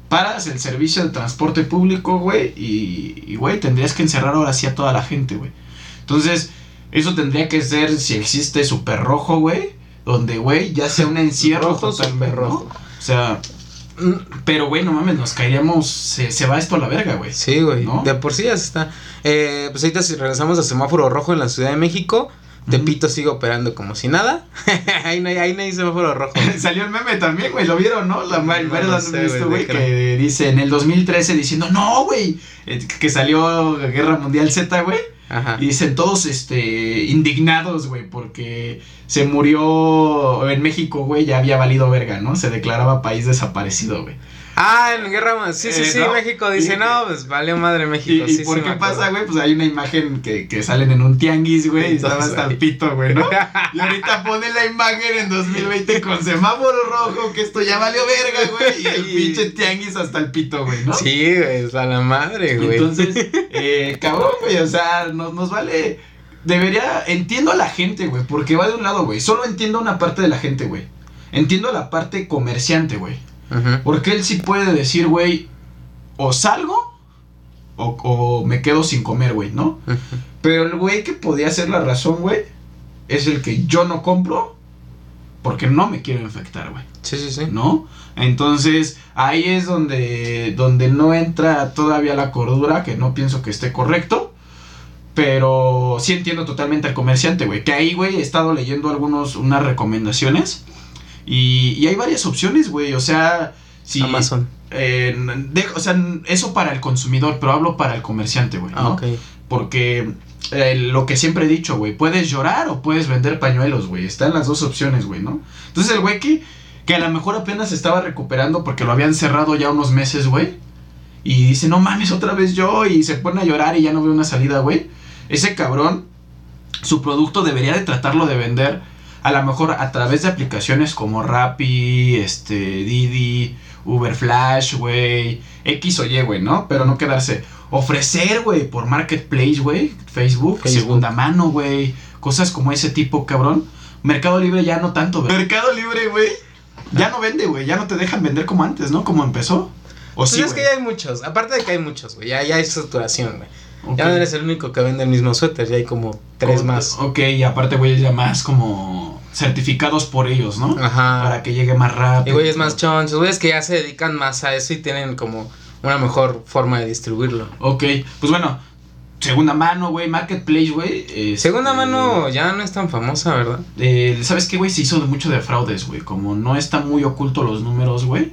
S1: Paras el servicio de transporte público, güey, y, y, güey, tendrías que encerrar ahora sí a toda la gente, güey. Entonces, eso tendría que ser si existe super rojo, güey. Donde, güey, ya sea un encierro
S2: Rojo.
S1: O sea, mm, pero, güey, no mames, nos caeríamos. Se, se va esto a la verga, güey.
S2: Sí, güey.
S1: ¿No?
S2: De por sí ya se está. Eh, pues ahorita si regresamos a semáforo rojo en la Ciudad de México, Tepito sigue operando como si nada. ahí, no hay, ahí no hay semáforo rojo.
S1: Salió el meme también, güey, ¿lo vieron, no? La,
S2: No, no
S1: lo
S2: sé,
S1: visto,
S2: güey,
S1: güey,
S2: ¿de qué
S1: que dice en el 2013 diciendo, no, güey, eh, que salió Guerra Mundial Z, güey.
S2: Ajá.
S1: Y dicen todos, este, indignados, güey, porque se murió en México, güey, ya había valido verga, ¿no? Se declaraba país desaparecido, güey.
S2: Ah, en Guerra. Sí, sí,
S1: Eh,
S2: sí,
S1: ¿no?
S2: México dice,
S1: Y-
S2: no, pues valió madre
S1: ¿Y,
S2: México.
S1: y
S2: sí,
S1: por
S2: sí,
S1: qué pasa, güey? Pues hay una imagen que, que salen en un tianguis, güey, y estaba hasta el pito, güey, ¿no? Y ahorita pone la imagen en 2020 con semáforo rojo, que esto ya valió verga, güey, y el pinche tianguis hasta el pito, güey, ¿no?
S2: Sí, güey, es a la madre, güey.
S1: Entonces, eh, cabrón, güey, o sea, nos, nos vale. Debería. Entiendo a la gente, güey, porque va de un lado, güey. Solo entiendo una parte de la gente, güey. Entiendo la parte comerciante, güey. Porque él sí puede decir, güey, o salgo o, o me quedo sin comer, güey, ¿no? Pero el güey que podía ser la razón, güey, es el que yo no compro porque no me quiero infectar, güey.
S2: Sí, sí, sí.
S1: ¿no? Entonces, ahí es donde, donde no entra todavía la cordura, que no pienso que esté correcto. Pero sí entiendo totalmente al comerciante, güey. Que ahí, güey, he estado leyendo algunos, unas recomendaciones. Y, y hay varias opciones, güey. O sea, si.
S2: Amazon.
S1: eh, de- o sea, eso para el consumidor, pero hablo para el comerciante, güey.
S2: Ah,
S1: ¿no?
S2: ok.
S1: Porque eh, lo que siempre he dicho, güey, puedes llorar o puedes vender pañuelos, güey. Están las dos opciones, güey, ¿no? Entonces el güey que, que a lo mejor apenas estaba recuperando porque lo habían cerrado ya unos meses, güey. Y dice, no mames, otra vez yo. Y se pone a llorar y ya no ve una salida, güey. Ese cabrón, su producto debería de tratarlo de vender a lo mejor a través de aplicaciones como Rappi, este, Didi, Uber Flash, güey, X o Y, güey, ¿no? Pero no quedarse. Ofrecer, güey, por Marketplace, güey, Facebook,
S2: Facebook.
S1: segunda mano, güey, cosas como ese tipo, cabrón. Mercado Libre ya no tanto, güey. Mercado Libre, güey, ya no vende, güey, ya no te dejan vender como antes, ¿no? Como empezó. O
S2: Pues
S1: sí,
S2: es que ya hay muchos. Aparte de que hay muchos, güey. Ya, ya hay saturación, güey. Ya no eres el único que vende el mismo suéter. Ya hay como tres
S1: Como-
S2: más.
S1: Ok, y aparte, güey, ya más como certificados por ellos, ¿no?
S2: Ajá.
S1: Para que llegue más rápido.
S2: Y güeyes más chonchos, güeyes que ya se dedican más a eso y tienen como una mejor forma de distribuirlo.
S1: Ok, pues bueno, segunda mano, güey, Marketplace, güey. este,
S2: Segunda mano ya no es tan famosa, ¿verdad?
S1: eh, ¿Sabes qué, güey? Se hizo de mucho de fraudes, güey. Como no están muy ocultos los números, güey.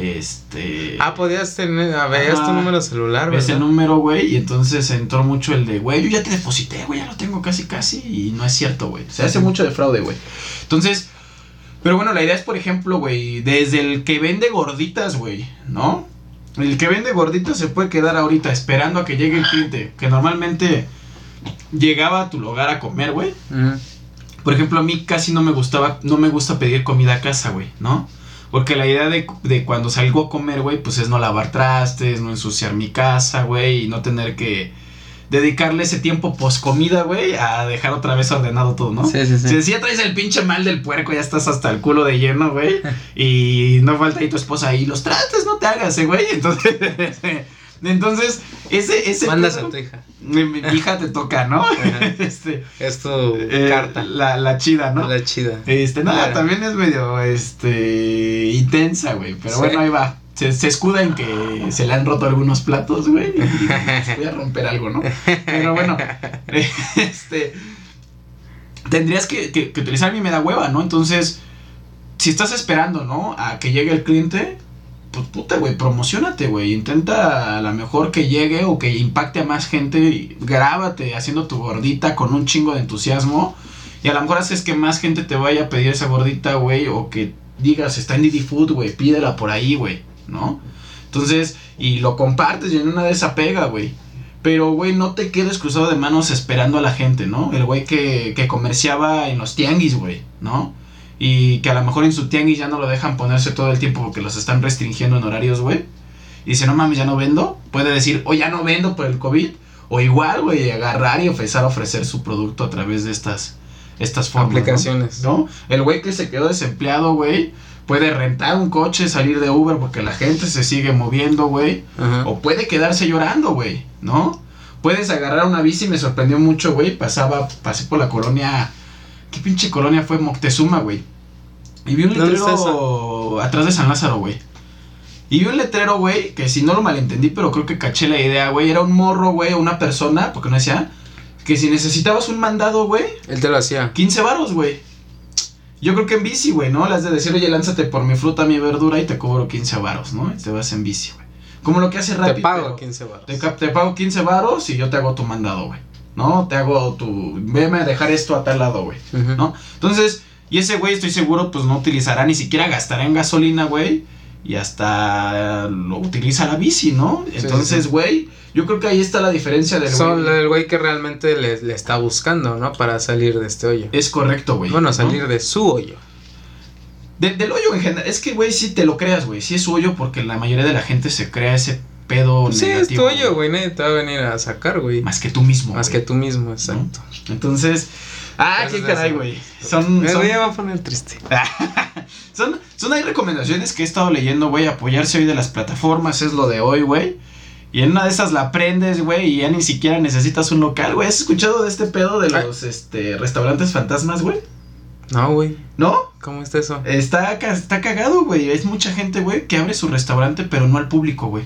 S1: Este.
S2: Ah, podías tener, ah, veías tu número celular,
S1: ese
S2: ¿verdad?
S1: número, güey, y entonces entró mucho el de, güey, yo ya te deposité, güey, ya lo tengo casi casi, y no es cierto, güey. Se hace mucho de fraude, güey. Entonces, pero bueno, la idea es, por ejemplo, güey, desde el que vende gorditas, güey, ¿no? El que vende gorditas se puede quedar ahorita esperando a que llegue el cliente, que normalmente llegaba a tu lugar a comer, güey. Por ejemplo, a mí casi no me gustaba, no me gusta pedir comida a casa, güey, ¿no? Porque la idea de, de cuando salgo a comer, güey, pues es no lavar trastes, no ensuciar mi casa, güey, y no tener que dedicarle ese tiempo post comida, güey, a dejar otra vez ordenado todo, ¿no?
S2: Sí, sí, sí.
S1: Si ya traes el pinche mal del puerco, ya estás hasta el culo de lleno, güey. Y no falta ahí tu esposa ahí, los trastes no te hagas, eh, güey. Entonces, entonces, ese, ese.
S2: Mandas
S1: pedo,
S2: a tu hija.
S1: mi, mi hija te toca, ¿no? Este.
S2: Es tu
S1: eh,
S2: carta.
S1: La, la chida, ¿no?
S2: La chida.
S1: Este, nada,
S2: Claro.
S1: también es medio, este, intensa, güey. Pero
S2: Sí.
S1: bueno, ahí va. Se, se escuda en que se le han roto algunos platos, güey. Y pues, voy a romper algo, ¿no? Pero bueno, este. Tendrías que, que, que utilizar mi me da hueva, ¿no? Entonces, si estás esperando, ¿no? A que llegue el cliente, pues puta, güey, promocionate, güey. Intenta a lo mejor que llegue o que impacte a más gente. Grábate haciendo tu gordita con un chingo de entusiasmo. Y a lo mejor haces que más gente te vaya a pedir esa gordita, güey. O que digas, está en Didi Food, güey. Pídela por ahí, güey. ¿No? Entonces, y lo compartes y en una de esa pega, güey. Pero, güey, no te quedes cruzado de manos esperando a la gente, ¿no? El güey que, que comerciaba en los tianguis, güey, ¿no? Y que a lo mejor en su tianguis ya no lo dejan ponerse todo el tiempo porque los están restringiendo en horarios, güey. Y dice, no mames, ya no vendo. Puede decir, o ya no vendo por el COVID. O igual, güey, agarrar y empezar a ofrecer su producto a través de estas, estas formas.
S2: Aplicaciones.
S1: ¿no? El güey que se quedó desempleado, güey, puede rentar un coche, salir de Uber porque la gente se sigue moviendo, güey. O puede quedarse llorando, güey, ¿no? Puedes agarrar una bici, me sorprendió mucho, güey. Pasaba, pasé por la colonia. ¿Qué pinche colonia fue? Moctezuma, güey. Y vi un
S2: ¿Dónde está
S1: letrero atrás de San Lázaro, güey. Y vi un letrero, güey, que si no lo malentendí, pero creo que caché la idea, güey. Era un morro, güey, o una persona, porque no decía, que si necesitabas un mandado, güey,
S2: Él te lo hacía.
S1: 15 varos, güey. Yo creo que en bici, güey, ¿no? Las de decir, oye, lánzate por mi fruta, mi verdura y te cobro 15 varos, ¿no? Y te vas en bici, güey. Como lo que hace Rappi.
S2: Te pago
S1: pero
S2: 15 baros.
S1: Te, cap- te pago 15 varos y yo te hago tu mandado, güey. ¿No? Te hago tu... Veme a dejar esto a tal lado, güey. ¿no? Entonces, y ese güey estoy seguro pues no utilizará ni siquiera gastará en gasolina, güey. Y hasta lo utiliza la bici, ¿no? Entonces,
S2: sí.
S1: güey, yo creo que ahí está la diferencia del
S2: Son
S1: güey.
S2: el güey que realmente le, le está buscando, ¿no? Para salir de este hoyo.
S1: Es correcto, güey.
S2: Bueno,
S1: ¿no?
S2: salir de su hoyo.
S1: De- del hoyo en general. Es que, güey, sí te lo creas, güey. Sí es su hoyo porque la mayoría de la gente se crea ese pedo
S2: Sí, es
S1: negativo,
S2: tu hoyo, güey. Nadie te va a venir a sacar, güey.
S1: Más que tú mismo,
S2: Más
S1: güey.
S2: que tú mismo, exacto.
S1: Entonces... Ah, qué
S2: Eso
S1: caray,
S2: eso.
S1: güey. Son,
S2: Me
S1: son,
S2: voy a poner triste.
S1: son, son hay recomendaciones que he estado leyendo, güey. Apoyarse hoy de las plataformas es lo de hoy, güey. Y en una de esas la aprendes, güey, y ya ni siquiera necesitas un local, güey. ¿Has escuchado de este pedo de
S2: Ay.
S1: los este, restaurantes fantasmas, güey?
S2: No, güey.
S1: ¿No?
S2: ¿Cómo está eso?
S1: Está, está cagado, güey. Es mucha gente, güey, que abre su restaurante, pero no al público, güey.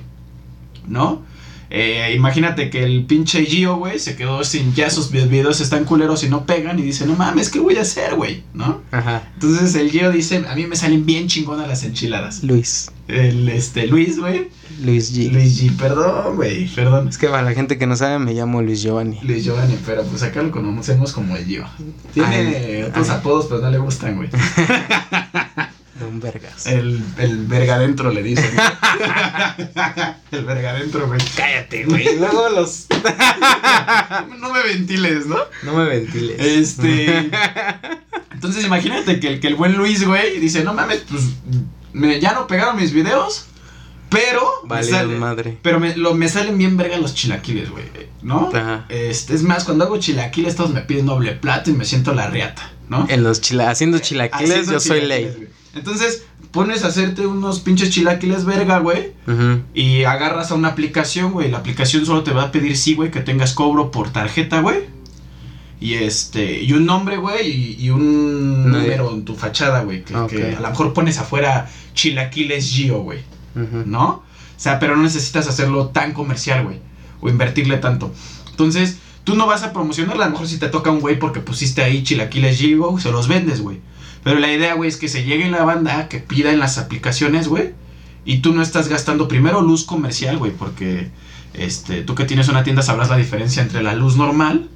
S1: ¿No? Eh, imagínate que el pinche Gio, güey, se quedó sin ya sus videos están culeros y no pegan y dice, no mames, ¿qué voy a hacer, güey? ¿No?
S2: Ajá.
S1: Entonces el Gio dice, a mí me salen bien chingonas las enchiladas.
S2: Luis.
S1: El, este, Luis, güey.
S2: Luis G.
S1: Luis G, perdón, güey, perdón.
S2: Es que para la gente que no sabe, me llamo Luis Giovanni.
S1: Luis Giovanni, pero pues acá lo conocemos como el Gio. Tiene
S2: Ay,
S1: otros
S2: ay.
S1: apodos, pero no le gustan, güey.
S2: Vergas.
S1: El, el verga adentro le dicen. el verga adentro, güey.
S2: Cállate, güey. Luego los.
S1: No me ventiles, ¿no?
S2: No me ventiles.
S1: Este. Entonces imagínate que el, que el buen Luis, güey, dice, no mames, pues me, ya no pegaron mis videos, pero me
S2: Vale,
S1: sale-
S2: madre.
S1: pero me, lo, me salen bien verga los chilaquiles, güey, ¿no?
S2: Ajá.
S1: Este, es más, cuando hago chilaquiles todos me piden doble plato y me siento la riata, ¿no?
S2: En los chila haciendo chilaquiles,
S1: Haciendo
S2: yo soy ley.
S1: Entonces, pones a hacerte unos pinches chilaquiles verga, güey, y agarras a una aplicación, güey. La aplicación solo te va a pedir sí, güey, que tengas cobro por tarjeta, güey. Y este, y un nombre, güey, y, y un
S2: No,
S1: número en tu fachada, güey. Que, que a lo mejor pones afuera Chilaquiles Gio, güey. ¿No? O sea, pero no necesitas hacerlo tan comercial, güey. O invertirle tanto. Entonces, tú no vas a promocionar, a lo mejor si te toca un güey porque pusiste ahí Chilaquiles Gio, se los vendes, güey. Pero la idea, güey, es que se llegue la banda, que pida en las aplicaciones, güey. y tú no estás gastando primero luz comercial, güey, porque este, tú que tienes una tienda sabrás la diferencia entre la luz normal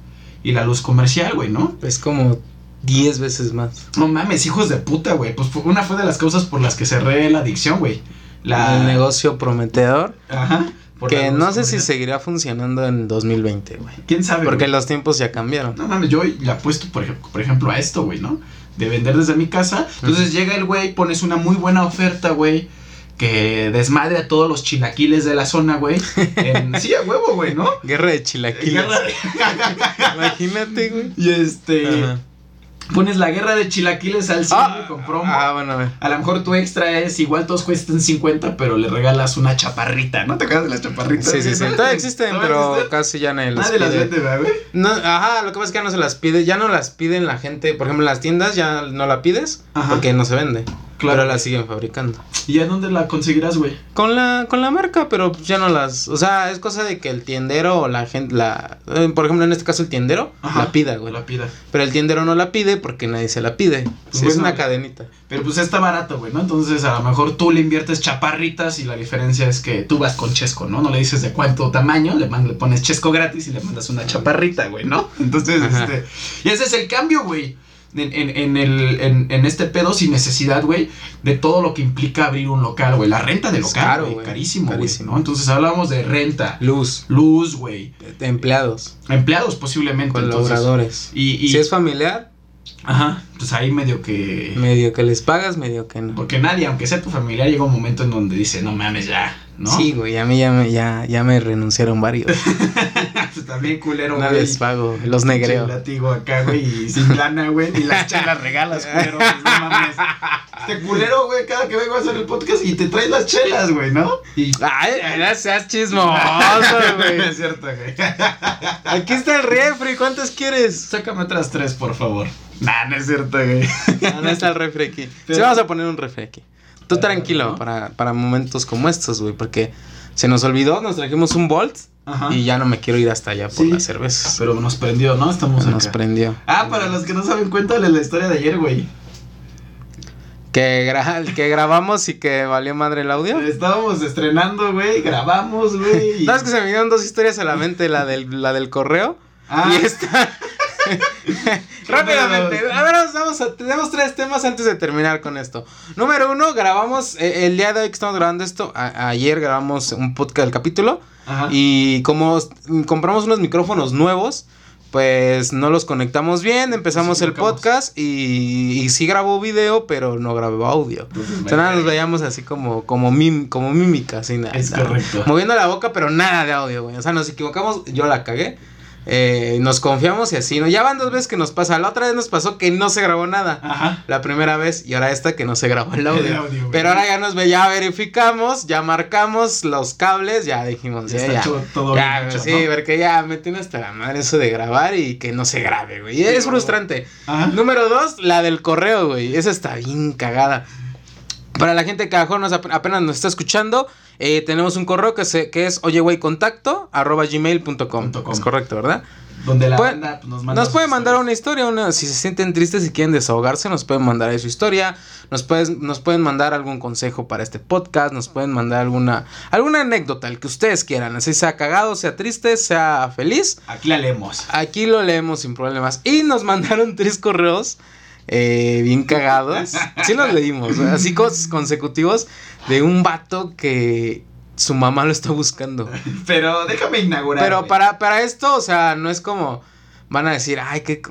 S1: y la luz comercial, güey, ¿no?
S2: Es como 10 veces más.
S1: No mames, hijos de puta, güey. Pues una fue de las causas por las que cerré la adicción, güey. La...
S2: El negocio prometedor.
S1: Ajá.
S2: Que no sé si seguirá funcionando en 2020, güey.
S1: ¿Quién sabe?
S2: Porque los tiempos ya cambiaron.
S1: No mames, yo le apuesto, por ejemplo, por ejemplo, a esto, güey, ¿no? De vender desde mi casa. Entonces llega el güey, pones una muy buena oferta, güey. Que desmadre a todos los chilaquiles de la zona, güey. En- Sí, a huevo, güey, ¿no?
S2: Guerra de chilaquiles.
S1: Guerra-
S2: Imagínate, güey.
S1: y este.
S2: Ajá.
S1: Pones la guerra de chilaquiles al cine
S2: Ah,
S1: con promo.
S2: ah, bueno, a ver.
S1: A lo mejor tu extra es igual todos cuestan 50, pero le regalas una chaparrita. ¿No te acuerdas de las chaparritas?
S2: Sí, sí, sí. Todavía existen,
S1: ¿Todavía
S2: pero
S1: existen?
S2: casi ya nadie las
S1: Nadie las
S2: pide.
S1: vende, ¿verdad, güey?
S2: No, ajá, lo que pasa es que ya no se las pide, ya no las piden la gente, por ejemplo, en las tiendas ya no la pides
S1: Ajá.
S2: porque no se vende.
S1: Claro.
S2: Pero la siguen fabricando.
S1: ¿Y a dónde la conseguirás, güey?
S2: Con la con la marca, pero pues ya no las, o sea, es cosa de que el tiendero o la gente la eh, por ejemplo, en este caso el tiendero
S1: Ajá.
S2: la pida, güey.
S1: La pida.
S2: Pero el tiendero no la pide porque nadie se la pide. Sí, es una cadenita.
S1: Pero pues está barato, güey, ¿no? Entonces a lo mejor tú le inviertes chaparritas y la diferencia es que tú vas con Chesco, ¿no? No le dices de cuánto tamaño, le, man- le pones Chesco gratis y le mandas una chaparrita, güey, ¿no? Entonces,
S2: Ajá.
S1: este... Y ese es el cambio, güey. En, en, en el, en, en este pedo sin necesidad, güey, de todo lo que implica abrir un local, güey. La renta de
S2: Es
S1: local,
S2: caro,
S1: carísimo, güey. ¿no? Entonces hablábamos de renta,
S2: Luz,
S1: luz, güey,
S2: empleados,
S1: empleados posiblemente. entonces-
S2: colaboradores.
S1: y, y,
S2: Si es familiar,
S1: Ajá, pues ahí medio que...
S2: medio que les pagas, medio que no.
S1: Porque nadie, aunque sea tu familiar, llega un momento en donde dice, no mames, ya, ¿no?
S2: Sí, güey, a mí ya me, ya, ya me renunciaron varios.
S1: Pues también culero,
S2: no
S1: güey.
S2: les pago, los negreo.
S1: látigo acá, güey, y sin lana, güey, ni las chelas regalas, culero, pues, no mames. Este culero, güey, cada que vengo a hacer el podcast y te traes las chelas, güey, ¿no? Y...
S2: Ay, no seas chismoso, güey.
S1: es cierto, güey.
S2: Aquí está el refri, ¿cuántas quieres?
S1: Sácame otras tres, por favor. Nah, no es cierto, güey.
S2: No, no está el refri aquí.
S1: Pero-
S2: Sí, vamos a poner un refri aquí. Tú
S1: Pero,
S2: tranquilo, para, para momentos como estos, güey, porque se nos olvidó, nos trajimos un Bolt
S1: Ajá.
S2: y ya no me quiero ir hasta allá por
S1: Sí.
S2: las cervezas.
S1: Pero nos prendió, ¿no? Estamos
S2: Nos
S1: acá.
S2: prendió.
S1: Ah, para los que no saben, cuéntale la historia de ayer, güey.
S2: Que, gra- que grabamos y que valió madre el audio.
S1: Estábamos estrenando, güey, grabamos, güey. y-
S2: ¿Sabes que se me vinieron dos historias a la mente? La del, la del correo
S1: Ah,
S2: y esta. Rápidamente, a ver, vamos, vamos a, tenemos tres temas antes de terminar con esto. Número uno, grabamos, eh, el día de hoy que estamos grabando esto, a- ayer grabamos un podcast del capítulo
S1: Ajá.
S2: y como compramos unos micrófonos nuevos, pues no los conectamos bien, empezamos el podcast y, y sí grabó video, pero no grabó audio.
S1: Entonces,
S2: O sea, nada, nos veíamos así como, como, mim- como mímica, así nada.
S1: Es
S2: nada.
S1: correcto.
S2: Moviendo la boca, pero nada de audio, güey. O sea, nos equivocamos, yo la cagué. Eh, nos confiamos y así, ¿no? Ya van dos veces que nos pasa. La otra vez nos pasó que no se grabó nada.
S1: Ajá.
S2: La primera vez y ahora esta que no se grabó el audio.
S1: El audio, güey.
S2: pero ahora ya nos ve, ya verificamos, ya marcamos los cables, ya dijimos,
S1: Ya
S2: ya,
S1: está
S2: ya.
S1: todo
S2: Ya,
S1: bien hecho,
S2: sí,
S1: ¿no?
S2: porque ya me tiene hasta la madre eso de grabar y que no se grabe, güey. Es
S1: no.
S2: frustrante.
S1: Ajá.
S2: Número dos, la del correo, güey. Esa está bien cagada. Para la gente que a nos ap- apenas nos está escuchando, eh, tenemos un correo que, se, que es oyegüeycontacto arroba gmail.com. Es correcto, ¿verdad?
S1: Donde la
S2: Pueden-
S1: banda pues, nos manda
S2: Nos pueden mandar una historia, una, si se sienten tristes y quieren desahogarse, nos pueden mandar ahí su historia, nos, puedes, nos pueden mandar algún consejo para este podcast, nos pueden mandar alguna, alguna anécdota, el que ustedes quieran, así sea cagado, sea triste, sea feliz,
S1: Aquí la leemos.
S2: Aquí lo leemos sin problemas. Y nos mandaron tres correos eh, bien cagados. Sí los leímos, así consecutivos de un vato que su mamá lo está buscando.
S1: Pero déjame inaugurar.
S2: Pero para, para esto, o sea, no es como van a decir, ay, ¿qué,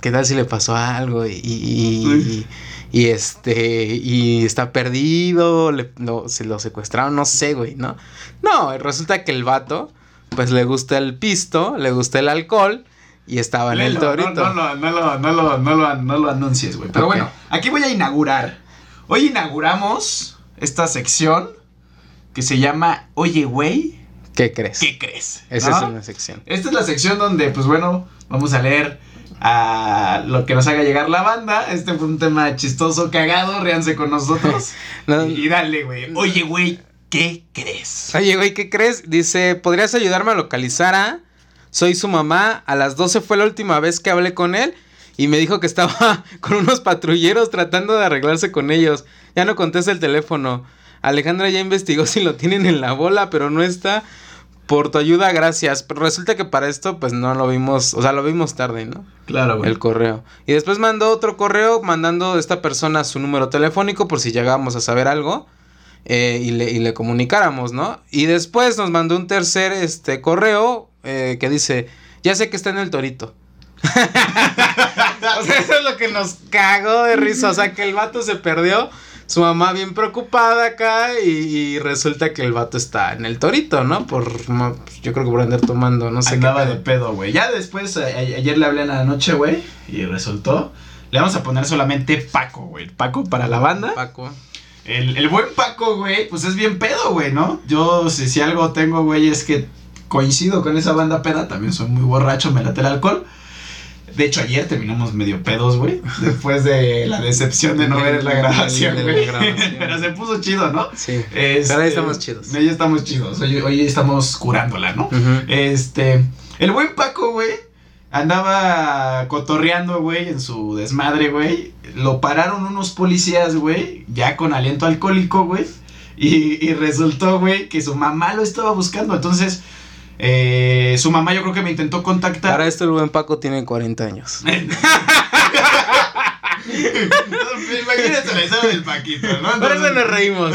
S2: qué tal si le pasó algo? Y, y, y- y este, y está perdido, le- lo- se lo secuestraron, no sé, güey, ¿no? No, resulta que el vato, pues le gusta el pisto, le gusta el alcohol y estaba en el torito.
S1: No, no, lo- no, lo, no, lo, no, lo, no lo anuncies, güey. Pero bueno, aquí voy a inaugurar. Hoy inauguramos esta sección que se llama Oye, güey,
S2: ¿Qué crees?
S1: ¿qué crees?
S2: Esa es una sección.
S1: Esta es la sección donde, pues bueno, vamos a leer a lo que nos haga llegar la banda. Este fue un tema chistoso, cagado, ríanse con nosotros.
S2: No-
S1: y dale, güey. Oye, güey, ¿qué crees?
S2: Oye, güey, ¿qué crees? Dice, ¿podrías ayudarme a localizar a? Soy su mamá. A las 12 fue la última vez que hablé con él. Y me dijo que estaba con unos patrulleros tratando de arreglarse con ellos. Ya no contesta el teléfono. Alejandra ya investigó si lo tienen en la bola, pero no está. Por tu ayuda, gracias. Pero resulta que para esto, pues no lo vimos, o sea, lo vimos tarde, ¿no?
S1: Claro, güey.
S2: El correo. Y después mandó otro correo mandando a esta persona su número telefónico por si llegábamos a saber algo. eh, y, le, y le comunicáramos, ¿no? Y después nos mandó un tercer este, correo eh, que dice, ya sé que está en el torito. o sea, eso es lo que nos cagó de risa. O sea, que el vato se perdió. Su mamá bien preocupada acá y, y resulta que el vato está en el torito, ¿no? Por, ma- yo creo que por andar tomando, no sé
S1: Andaba
S2: qué.
S1: de
S2: pedo.
S1: güey. Ya después, a- ayer le hablé en la noche, güey, y resultó. Le vamos a poner solamente Paco, güey. Paco para la banda.
S2: Paco.
S1: El, el buen Paco, güey, pues es bien pedo, güey, ¿no? Yo, si, si algo tengo, güey, es que coincido con esa banda peda. También soy muy borracho, me late el alcohol. De hecho, ayer terminamos medio pedos, güey. Después de la decepción de no ver la grabación, güey. Pero se puso chido, ¿no?
S2: Sí.
S1: Este,
S2: Pero ahí estamos chidos.
S1: Hoy estamos chidos. Hoy, hoy estamos curándola, ¿no? Este. El buen Paco, güey. Andaba cotorreando, güey, en su desmadre, güey. Lo pararon unos policías, güey, ya con aliento alcohólico, güey. Y, y resultó, güey, que su mamá lo estaba buscando. Entonces, eh, su mamá yo creo que me intentó contactar.
S2: Para esto el buen Paco tiene 40 años.
S1: Imagínate la escena del Paquito, ¿no?
S2: Por eso nos reímos.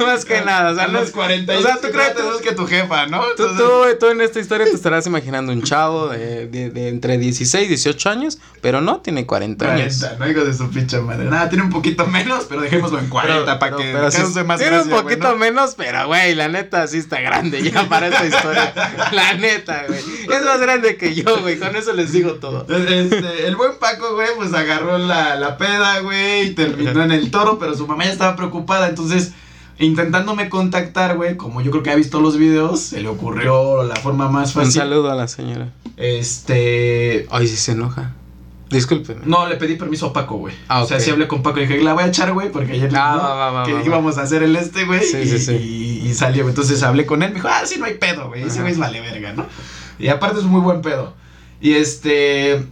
S2: Más que nada. O sea,
S1: a los 40
S2: O sea, tú crees
S1: tú que tu jefa, ¿no?
S2: Tú,
S1: Entonces-
S2: tú, tú en esta historia te estarás imaginando un chavo de, de- de entre 16 y 18 años, pero no, tiene 40 años.
S1: 40, no hijo de su pinche madre. Nada, tiene un poquito menos, pero dejémoslo en 40 para que
S2: pero
S1: cause más
S2: tiene un poquito
S1: güey, ¿no?
S2: menos, pero güey, la neta sí está grande ya para esta historia. La neta, güey. Es más grande que yo, güey. Con eso les digo todo.
S1: Este, el buen Paco, güey, pues agarró la, la peda, güey, y terminó en el toro, pero su mamá ya estaba preocupada, entonces, intentándome contactar, güey, como yo creo que ha visto los videos, se le ocurrió la forma más
S2: Un
S1: fácil.
S2: saludo a la señora.
S1: Este,
S2: Ay, sí se enoja. Discúlpeme.
S1: no, le pedí permiso a Paco, güey.
S2: Ah,
S1: O sea, sí hablé con Paco y dije, la voy a echar, güey, porque ayer
S2: Ah,
S1: ¿no?
S2: va, va,
S1: que
S2: va,
S1: íbamos a hacer el este, güey.
S2: Sí,
S1: y,
S2: sí, sí.
S1: y- y salió, entonces hablé con él, me dijo, ah, sí, no hay pedo, güey, ese güey es vale verga, ¿no? Y aparte es muy buen pedo. Y este,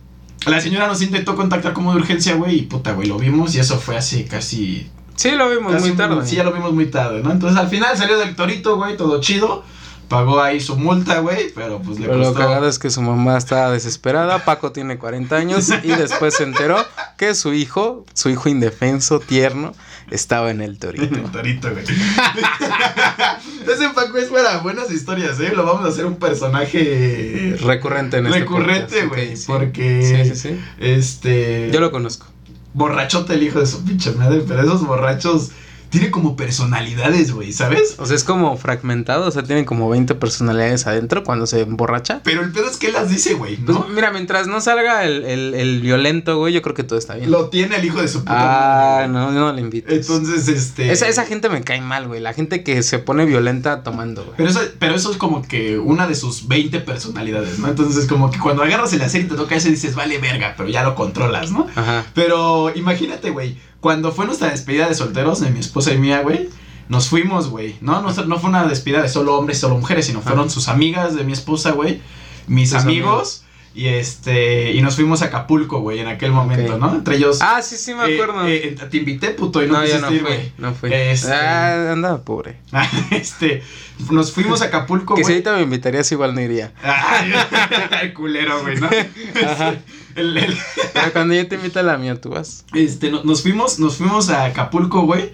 S1: la señora nos intentó contactar como de urgencia, güey, y puta, güey, lo vimos y eso fue así casi...
S2: Sí, lo vimos
S1: casi
S2: muy tarde.
S1: Sí, ya lo vimos muy tarde, ¿no? Entonces al final salió del torito, güey, todo chido. Pagó ahí su multa, güey, pero pues le
S2: Pero lo
S1: costó...
S2: cagado es que su mamá estaba desesperada, Paco tiene 40 años y después se enteró que su hijo, su hijo indefenso, tierno, estaba en el torito.
S1: El torito, güey. Ese Paco es para buenas historias, ¿eh? Lo vamos a hacer un personaje
S2: Recurrente en este
S1: recurrente, güey.
S2: sí.
S1: Porque,
S2: Sí, sí, sí.
S1: este.
S2: Yo lo conozco.
S1: Borrachote el hijo de su pinche madre, pero esos borrachos tienen como personalidades, güey, ¿sabes?
S2: O sea, es como fragmentado, o sea, tienen como 20 personalidades adentro cuando se emborracha.
S1: Pero el pedo es que él las dice, güey,
S2: Pues
S1: ¿no?
S2: mira, mientras no salga el, el, el violento, güey, yo creo que todo está bien.
S1: Lo tiene el hijo de su puta
S2: ah,
S1: madre.
S2: no, no le invites.
S1: Entonces, este.
S2: Esa, esa gente me cae mal, güey. La gente que se pone violenta tomando, güey.
S1: Pero eso, pero eso es como que una de sus 20 personalidades, ¿no? Entonces, es como que cuando agarras el hacer y te toca ese, dices, vale, verga, pero ya lo controlas, ¿no?
S2: Ajá.
S1: Pero imagínate, güey, cuando fue nuestra despedida de solteros de mi esposa y mía, güey, nos fuimos, güey. No, no, no fue una despedida de solo hombres y solo mujeres, sino fueron sus amigas de mi esposa, güey, mis amigos y este y nos fuimos a Acapulco, güey, en aquel momento. ¿no? Entre ellos
S2: Ah, sí, sí, me
S1: eh,
S2: acuerdo.
S1: eh, te invité, puto, y no,
S2: no,
S1: quisiste
S2: no
S1: güey.
S2: No fui.
S1: Este-
S2: Ah, andaba pobre.
S1: este, nos fuimos a Acapulco,
S2: Que si
S1: güey.
S2: ahorita me invitarías, igual no iría.
S1: Ay, culero, güey, ¿no?
S2: Ajá.
S1: El- el-
S2: Pero cuando yo te invito a la mía, tú vas.
S1: Este, no- nos fuimos, nos fuimos a Acapulco, güey.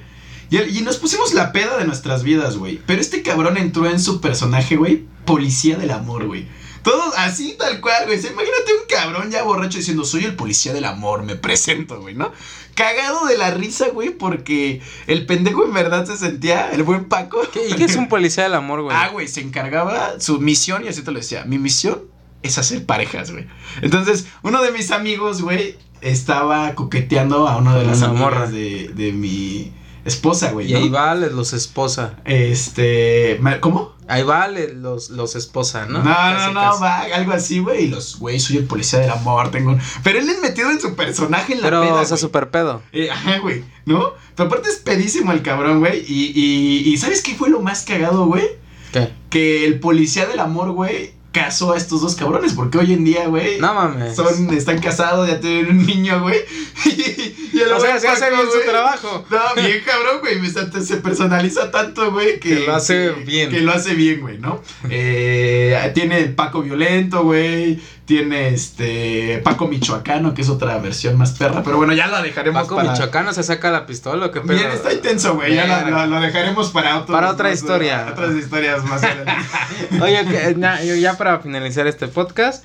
S1: Y, y nos pusimos la peda de nuestras vidas, güey. Pero este cabrón entró en su personaje, güey. Policía del amor, güey. Todo así, tal cual, güey. Imagínate un cabrón ya borracho diciendo, soy el policía del amor, me presento, güey, ¿no? Cagado de la risa, güey, porque el pendejo en verdad se sentía, el buen Paco.
S2: ¿Qué, ¿Y qué es un policía del amor, güey?
S1: Ah, güey, se encargaba su misión y así te lo decía. Mi misión es hacer parejas, güey. Entonces, uno de mis amigos, güey, estaba coqueteando a una de las
S2: una morra.
S1: de, de mi esposa, güey.
S2: y
S1: ¿no?
S2: ahí va, los esposa.
S1: Este, ¿cómo?
S2: Ahí va, los, los esposa, ¿no?
S1: No, no,
S2: Casi,
S1: no,
S2: casi.
S1: va, algo así, güey. Y los, güey, soy el policía del amor, tengo un... Pero él es metido en su personaje en la
S2: Pero,
S1: peda,
S2: o sea, súper pedo.
S1: Eh, ajá, güey, ¿no? Pero aparte es pedísimo el cabrón, güey. Y, y, y ¿sabes qué fue lo más cagado, güey?
S2: ¿Qué?
S1: Que el policía del amor, güey, casó a estos dos cabrones, porque hoy en día, güey,
S2: No mames.
S1: son, están casados, ya tienen un niño, güey. Y, el
S2: o sea, se hace bien su trabajo.
S1: No, bien cabrón, güey. Se personaliza tanto, güey, que,
S2: Que lo hace bien.
S1: Que lo hace bien, güey, ¿no? Eh, tiene el Paco Violento, güey. Tiene este Paco Michoacano, que es otra versión más perra. Pero bueno, ya la dejaremos
S2: Paco
S1: para.
S2: Michoacano se saca la pistola, ¿o ¿qué pedo?
S1: Bien, está intenso, güey. Ya la- lo, dejaremos para otro-
S2: Para otra
S1: más-
S2: historia.
S1: Otras historias más.
S2: Oye, que, na- yo ya para finalizar este podcast,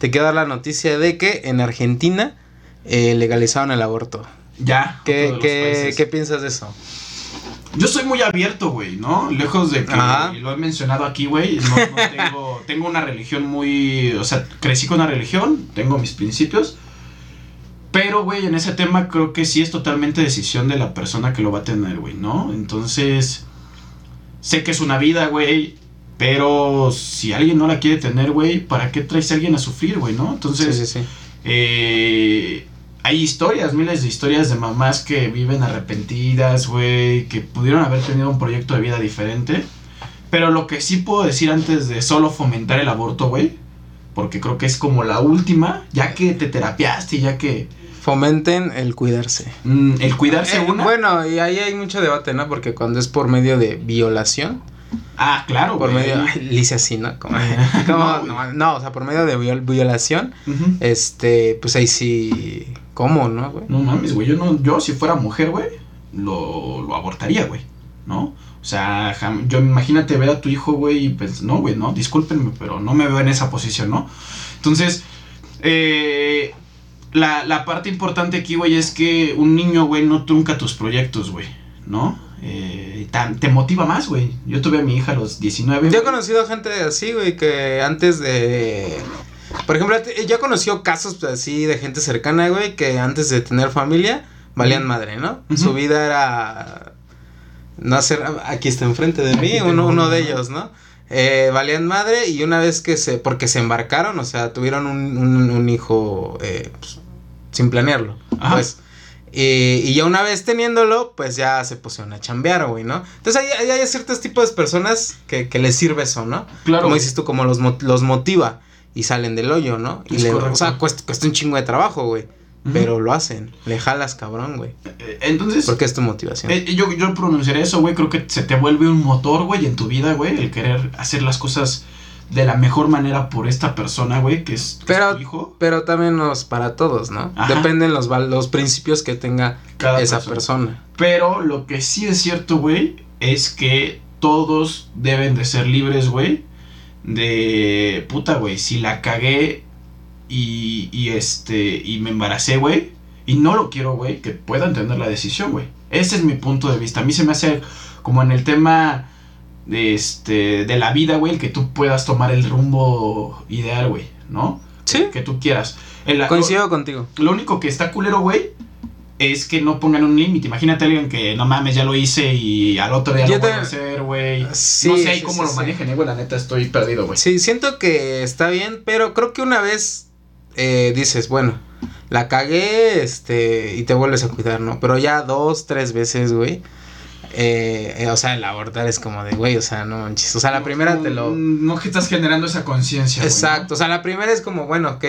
S2: te quiero dar la noticia de que en Argentina eh, legalizaron el aborto.
S1: ya.
S2: ¿Qué, qué. ¿Qué piensas de eso?
S1: Yo soy muy abierto, güey, ¿no? Lejos de que
S2: Ajá.
S1: lo he mencionado aquí, güey. No, no tengo, tengo una religión muy. O sea, crecí con una religión, tengo mis principios. Pero, güey, en ese tema creo que sí es totalmente decisión de la persona que lo va a tener, güey, ¿no? Entonces. Sé que es una vida, güey. Pero si alguien no la quiere tener, güey, ¿para qué traes a alguien a sufrir, güey, no? Entonces.
S2: sí, sí, sí.
S1: Eh, hay historias, miles de historias de mamás que viven arrepentidas, güey, que pudieron haber tenido un proyecto de vida diferente. Pero lo que sí puedo decir antes de solo fomentar el aborto, güey, porque creo que es como la última, ya que te terapiaste, ya que
S2: Fomenten el cuidarse.
S1: mm, el cuidarse
S2: Eh,
S1: una.
S2: Bueno, y ahí hay mucho debate, ¿no? Porque cuando es por medio de violación,
S1: ah, claro,
S2: por
S1: güey.
S2: medio, ¿no? Como, como-
S1: No,
S2: no, o sea, por medio de viol- violación, este, pues ahí sí, ¿cómo, no, güey?
S1: No mames, güey. Yo, no, yo si fuera mujer, güey, lo, lo abortaría, güey. ¿No? O sea, yo imagínate ver a tu hijo, güey, y pues, no, güey, no, discúlpenme, pero no me veo en esa posición, ¿no? Entonces, eh, la, la parte importante aquí, güey, es que un niño, güey, no trunca tus proyectos, güey, ¿no? Eh, te motiva más, güey. Yo tuve a mi hija a los 19.
S2: Yo he conocido gente así, güey, que antes de... Por ejemplo, yo he conocido casos así de gente cercana, güey, que antes de tener familia valían madre, ¿no? Su vida era... No hacer... Aquí está enfrente de mí, uno, de ellos, ¿no? Eh, valían madre y una vez que se... Porque se embarcaron, o sea, tuvieron un, un, un hijo eh, pues, sin planearlo,
S1: Ajá.
S2: pues... Y, y ya una vez teniéndolo, pues ya se pusieron a chambear, güey, ¿no? Entonces hay, hay, ciertos tipos de personas que, que les sirve eso, ¿no?
S1: Claro.
S2: Como dices tú, como los, los motiva y salen del hoyo, ¿no? Y le, o sea, cuesta, cuesta un chingo de trabajo, güey. Pero lo hacen. Le jalas, cabrón, güey.
S1: Eh, Entonces,
S2: Porque es tu motivación.
S1: Eh, yo, yo pronunciaré eso, güey. Creo que se te vuelve un motor, güey, en tu vida, güey. El querer hacer las cosas de la mejor manera por esta persona, güey, que es, que es
S2: Pero-
S1: tu hijo.
S2: Pero también nos para todos, ¿no?
S1: Ajá.
S2: Dependen los, los principios que tenga
S1: Cada
S2: esa
S1: persona.
S2: persona.
S1: Pero lo que sí es cierto, güey, es que todos deben de ser libres, güey. De puta, güey. Si la cagué y, y este. Y me embaracé, güey. Y no lo quiero, güey. Que puedan tener la decisión, güey. Ese es mi punto de vista. A mí se me hace como en el tema de, este, de la vida, güey. El que tú puedas tomar el rumbo ideal, güey. ¿No?
S2: Sí.
S1: Que tú quieras. El-
S2: Coincido contigo.
S1: lo único que está culero, güey, es que no pongan un límite. Imagínate a alguien que no mames, ya lo hice y al otro día
S2: Yo
S1: lo voy a
S2: te-
S1: hacer, güey.
S2: Sí,
S1: no sé
S2: sí,
S1: cómo
S2: sí,
S1: lo manejen, eh, güey. La neta estoy perdido, güey.
S2: Sí, siento que está bien, pero creo que una vez eh, dices, bueno, la cagué, este, y te vuelves a cuidar, ¿no? Pero ya dos, tres veces, güey. Eh, eh, o sea, el abortar es como de, güey, o sea, no manches. O sea, la
S1: No,
S2: primera
S1: no,
S2: te lo.
S1: No que estás generando esa conciencia,
S2: Exacto, o sea, la primera es como, bueno, ok,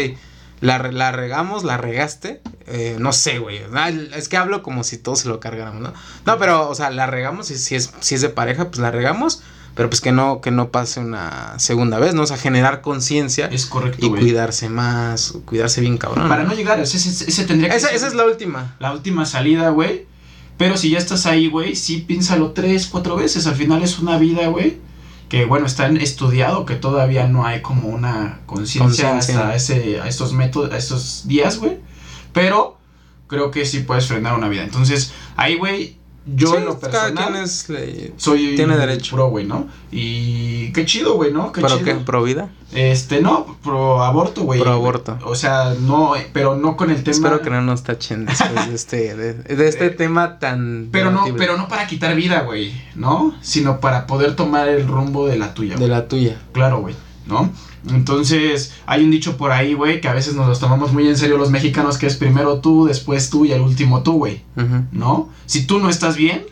S2: la, la regamos, la regaste, eh, no sé, güey, ah, es que hablo como si todos se lo cargáramos, ¿no? No, pero, o sea, la regamos, y si es, si es de pareja, pues la regamos, pero pues que no, que no pase una segunda vez, ¿no? O sea, generar conciencia
S1: Es correcto,
S2: y cuidarse más, cuidarse bien cabrón.
S1: Para no llegar, ese, ese, ese tendría que
S2: esa,
S1: ser
S2: esa es la última.
S1: la última salida, güey. Pero si ya estás ahí, güey, sí piénsalo tres, cuatro veces. Al final es una vida, güey. Que bueno, está en- estudiado que todavía no hay como una Conciencia. hasta ese, a estos métodos, a estos días, güey. Pero creo que sí puedes frenar una vida. Entonces, ahí, güey, yo
S2: Sí,
S1: en lo
S2: cada
S1: personal
S2: quien es le-
S1: soy
S2: tiene derecho.
S1: pro, güey, ¿no? Y qué chido, güey, ¿no? Qué
S2: ¿Pero
S1: chido.
S2: qué? ¿Pro vida?
S1: Este, no, pro aborto, güey.
S2: Pro aborto.
S1: O sea, no, eh, pero no con el tema.
S2: Espero que no nos tachen después de este, de, de este
S1: Eh,
S2: tema tan...
S1: Pero no, pero no para quitar vida, güey, ¿no? Sino para poder tomar el rumbo de la tuya,
S2: De la tuya.
S1: Claro, güey, ¿no? Entonces, hay un dicho por ahí, güey, que a veces nos los tomamos muy en serio los mexicanos, que es primero tú, después tú y al último tú, güey. ¿no? Si tú no estás bien,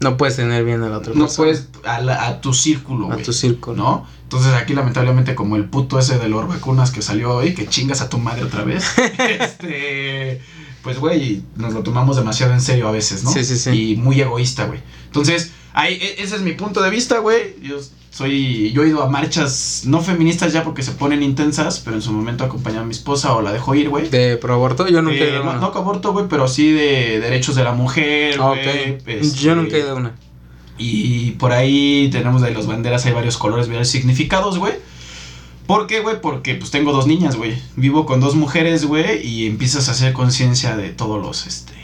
S2: No puedes tener bien a la otra
S1: no
S2: persona.
S1: puedes a, la- a tu círculo,
S2: A
S1: güey.
S2: tu círculo.
S1: ¿No? Entonces aquí lamentablemente como el puto ese de los vacunas que salió hoy, que chingas a tu madre otra vez, este, pues güey, nos lo tomamos demasiado en serio a veces, ¿no?
S2: Sí, sí, sí.
S1: Y muy egoísta, güey. Entonces, ahí, e- ese es mi punto de vista, güey. Yo soy, yo he ido a marchas no feministas ya porque se ponen intensas, pero en su momento acompañaba a mi esposa o la dejo ir, güey.
S2: De pro aborto, yo nunca he
S1: Eh,
S2: ido a
S1: no,
S2: una.
S1: no aborto, güey, pero sí de derechos de la mujer,
S2: Ah,
S1: güey.
S2: ok.
S1: este,
S2: Yo nunca he ido a una.
S1: y por ahí tenemos de las banderas, hay varios colores, varios significados, güey. ¿Por qué, güey? Porque pues tengo dos niñas, güey. Vivo con dos mujeres, güey, y empiezas a hacer conciencia de todos los, este...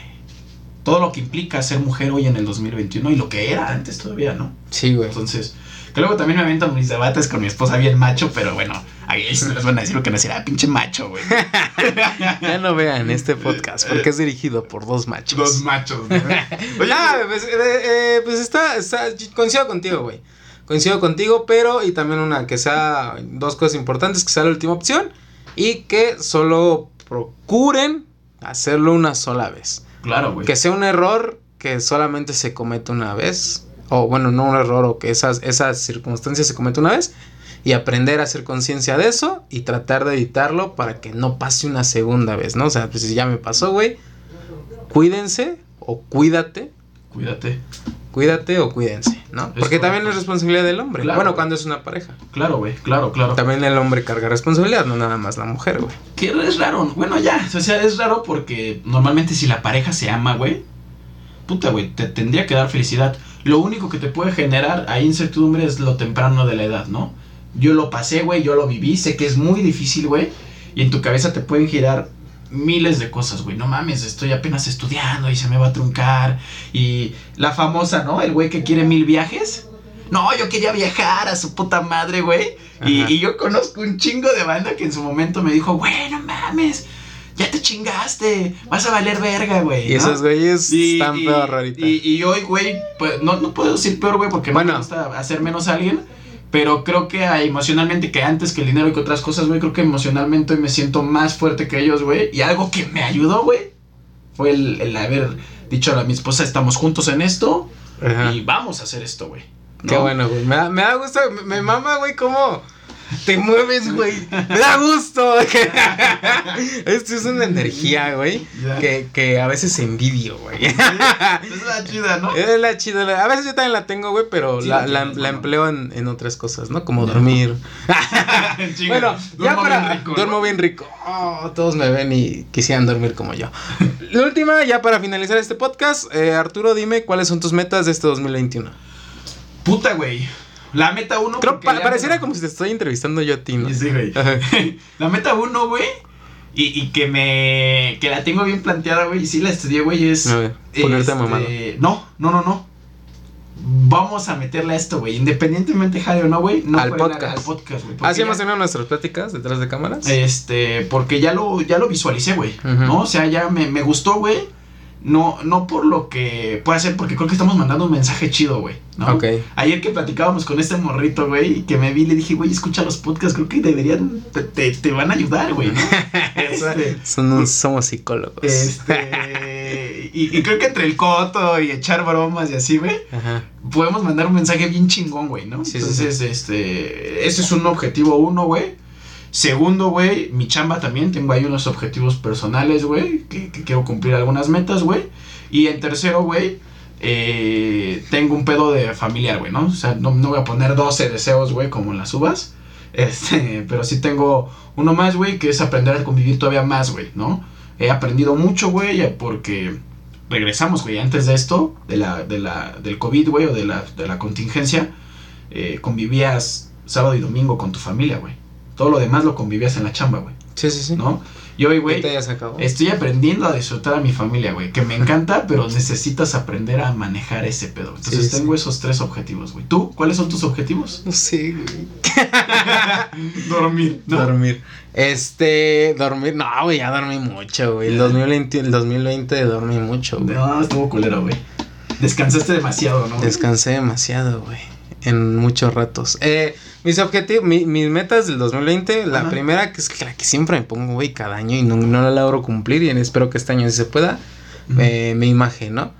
S1: Todo lo que implica ser mujer hoy en el 2021 y lo que era antes todavía, ¿no?
S2: Sí, güey.
S1: Entonces, que luego también me aventan mis debates con mi esposa bien macho, pero bueno, ahí sí les van a decir lo que no será, pinche macho, güey.
S2: Ya no vean este podcast porque es dirigido por dos machos.
S1: Dos machos, ¿no? Oye,
S2: Ah, pues, eh, eh, pues está, está, coincido contigo, güey. Coincido contigo, pero y también una que sea dos cosas importantes, que sea la última opción y que solo procuren hacerlo una sola vez.
S1: claro, güey.
S2: Que sea un error que solamente se comete una vez, o bueno, no un error, o que esas, esas circunstancias se cometen una vez, y aprender a hacer conciencia de eso y tratar de evitarlo para que no pase una segunda vez, ¿no? O sea, pues si ya me pasó, güey, cuídense o cuídate
S1: Cuídate.
S2: cuídate o cuídense, ¿no?
S1: Es
S2: Porque también
S1: correcto.
S2: es responsabilidad del hombre.
S1: Claro,
S2: bueno,
S1: güey.
S2: cuando es una pareja.
S1: Claro, güey. Claro, claro.
S2: También el hombre carga responsabilidad, no nada más la mujer, güey.
S1: Que es raro. Bueno, ya. O sea, es raro porque normalmente si la pareja se ama, güey. Puta, güey. Te tendría que dar felicidad. Lo único que te puede generar ahí incertidumbre es lo temprano de la edad, ¿no? Yo lo pasé, güey. Yo lo viví. Sé que es muy difícil, güey. Y en tu cabeza te pueden girar miles de cosas, güey. No mames, estoy apenas estudiando y se me va a truncar. Y la famosa, ¿no? El güey que quiere mil viajes. No, yo quería viajar a su puta madre, güey. Y, yo conozco un chingo de banda que en su momento me dijo, güey, no mames, ya te chingaste, vas a valer verga, güey.
S2: Y esos güeyes
S1: Y-
S2: están
S1: y-
S2: peor ahorita.
S1: Y, y hoy, güey, pues, no, no puedo decir peor, güey, porque
S2: Bueno.
S1: no me gusta hacer menos a alguien. Pero creo que emocionalmente, que antes que el dinero y que otras cosas, güey, creo que emocionalmente hoy me siento más fuerte que ellos, güey. Y algo que me ayudó, güey, fue el, el haber dicho a mi esposa, estamos juntos en esto
S2: Ajá.
S1: y vamos a hacer esto, güey. ¿no?
S2: Qué bueno, güey. Me da, me da gusto, me, me mama, güey, cómo te mueves, güey. Me da gusto. Esto es una energía, güey, que, que a veces envidio, güey.
S1: Es la chida, ¿no?
S2: Es la chida. A veces yo también la tengo, güey, pero
S1: Sí,
S2: la,
S1: la
S2: empleo en, en otras cosas, ¿no? Como dormir. Bueno, ya
S1: duermo
S2: para.
S1: bien rico,
S2: duermo bien rico. Oh, todos me ven y quisieran dormir como yo. La última, ya para finalizar este podcast, eh, Arturo, dime cuáles son tus metas de este 2021.
S1: Puta, güey. La meta uno.
S2: Creo,
S1: porque
S2: pa- pareciera
S1: no-
S2: como si te estoy entrevistando yo a ti, ¿no?
S1: Sí, güey. La meta uno, güey. Y, y que me. Que la tengo bien planteada, güey. Y sí la estudié, güey. Es.
S2: A ver, ponerte
S1: este,
S2: mamado.
S1: No, no, no, no. Vamos a meterle a esto, güey. Independientemente, jale o no, güey. No
S2: Al
S1: la-
S2: podcast.
S1: Al podcast, güey.
S2: Así hemos tenido nuestras pláticas detrás de cámaras.
S1: Este, porque ya lo, ya lo visualicé, güey. ¿No? O sea, ya me, me gustó, güey. No, no por lo que puede ser, porque creo que estamos mandando un mensaje chido, güey. ¿no?
S2: Ok.
S1: Ayer que platicábamos con este morrito, güey, que me vi, le dije, güey, escucha los podcasts, creo que deberían, te, te, te van a ayudar, güey, ¿no? este,
S2: Son un- somos psicólogos.
S1: este, y, y creo que entre el coto y echar bromas y así, güey,
S2: Ajá.
S1: podemos mandar un mensaje bien chingón, güey, ¿no?
S2: Sí, sí,
S1: Entonces, este, ese es un objetivo uno, güey. Segundo, güey, mi chamba también, tengo ahí unos objetivos personales, güey, que, quiero cumplir algunas metas, güey. Y en tercero, güey, eh, tengo un pedo de familiar, güey, ¿no? O sea, no, no voy a poner 12 deseos, güey, como en las uvas. Este, pero sí tengo uno más, güey, que es aprender a convivir todavía más, güey, ¿no? He aprendido mucho, güey, porque regresamos, güey, antes de esto, de la, de la, del COVID, güey, o de la, de la contingencia, eh, convivías sábado y domingo con tu familia, güey. Todo lo demás lo convivías en la chamba, güey,
S2: Sí, sí, sí.
S1: ¿no? Y hoy, güey, estoy aprendiendo a disfrutar a mi familia, güey, que me encanta, pero necesitas aprender a manejar ese pedo. Entonces
S2: Sí,
S1: tengo
S2: sí.
S1: esos tres objetivos, güey. ¿Tú? ¿Cuáles son tus objetivos?
S2: No sé, güey.
S1: Dormir,
S2: Dormir. Este, dormir. No, güey, ya dormí mucho, güey. El
S1: Ya.
S2: 2020, el 2020 dormí mucho, güey.
S1: No, estuvo culero, güey. Descansaste demasiado, ¿no?
S2: Descansé demasiado, güey. En muchos ratos. Eh, mis objetivos, mi- mis metas del 2020, la
S1: Ajá.
S2: primera, que es la que siempre me pongo, güey, cada año y no, no la logro cumplir y espero que este año sí se pueda,
S1: Ujú.
S2: eh, mi imagen, ¿no?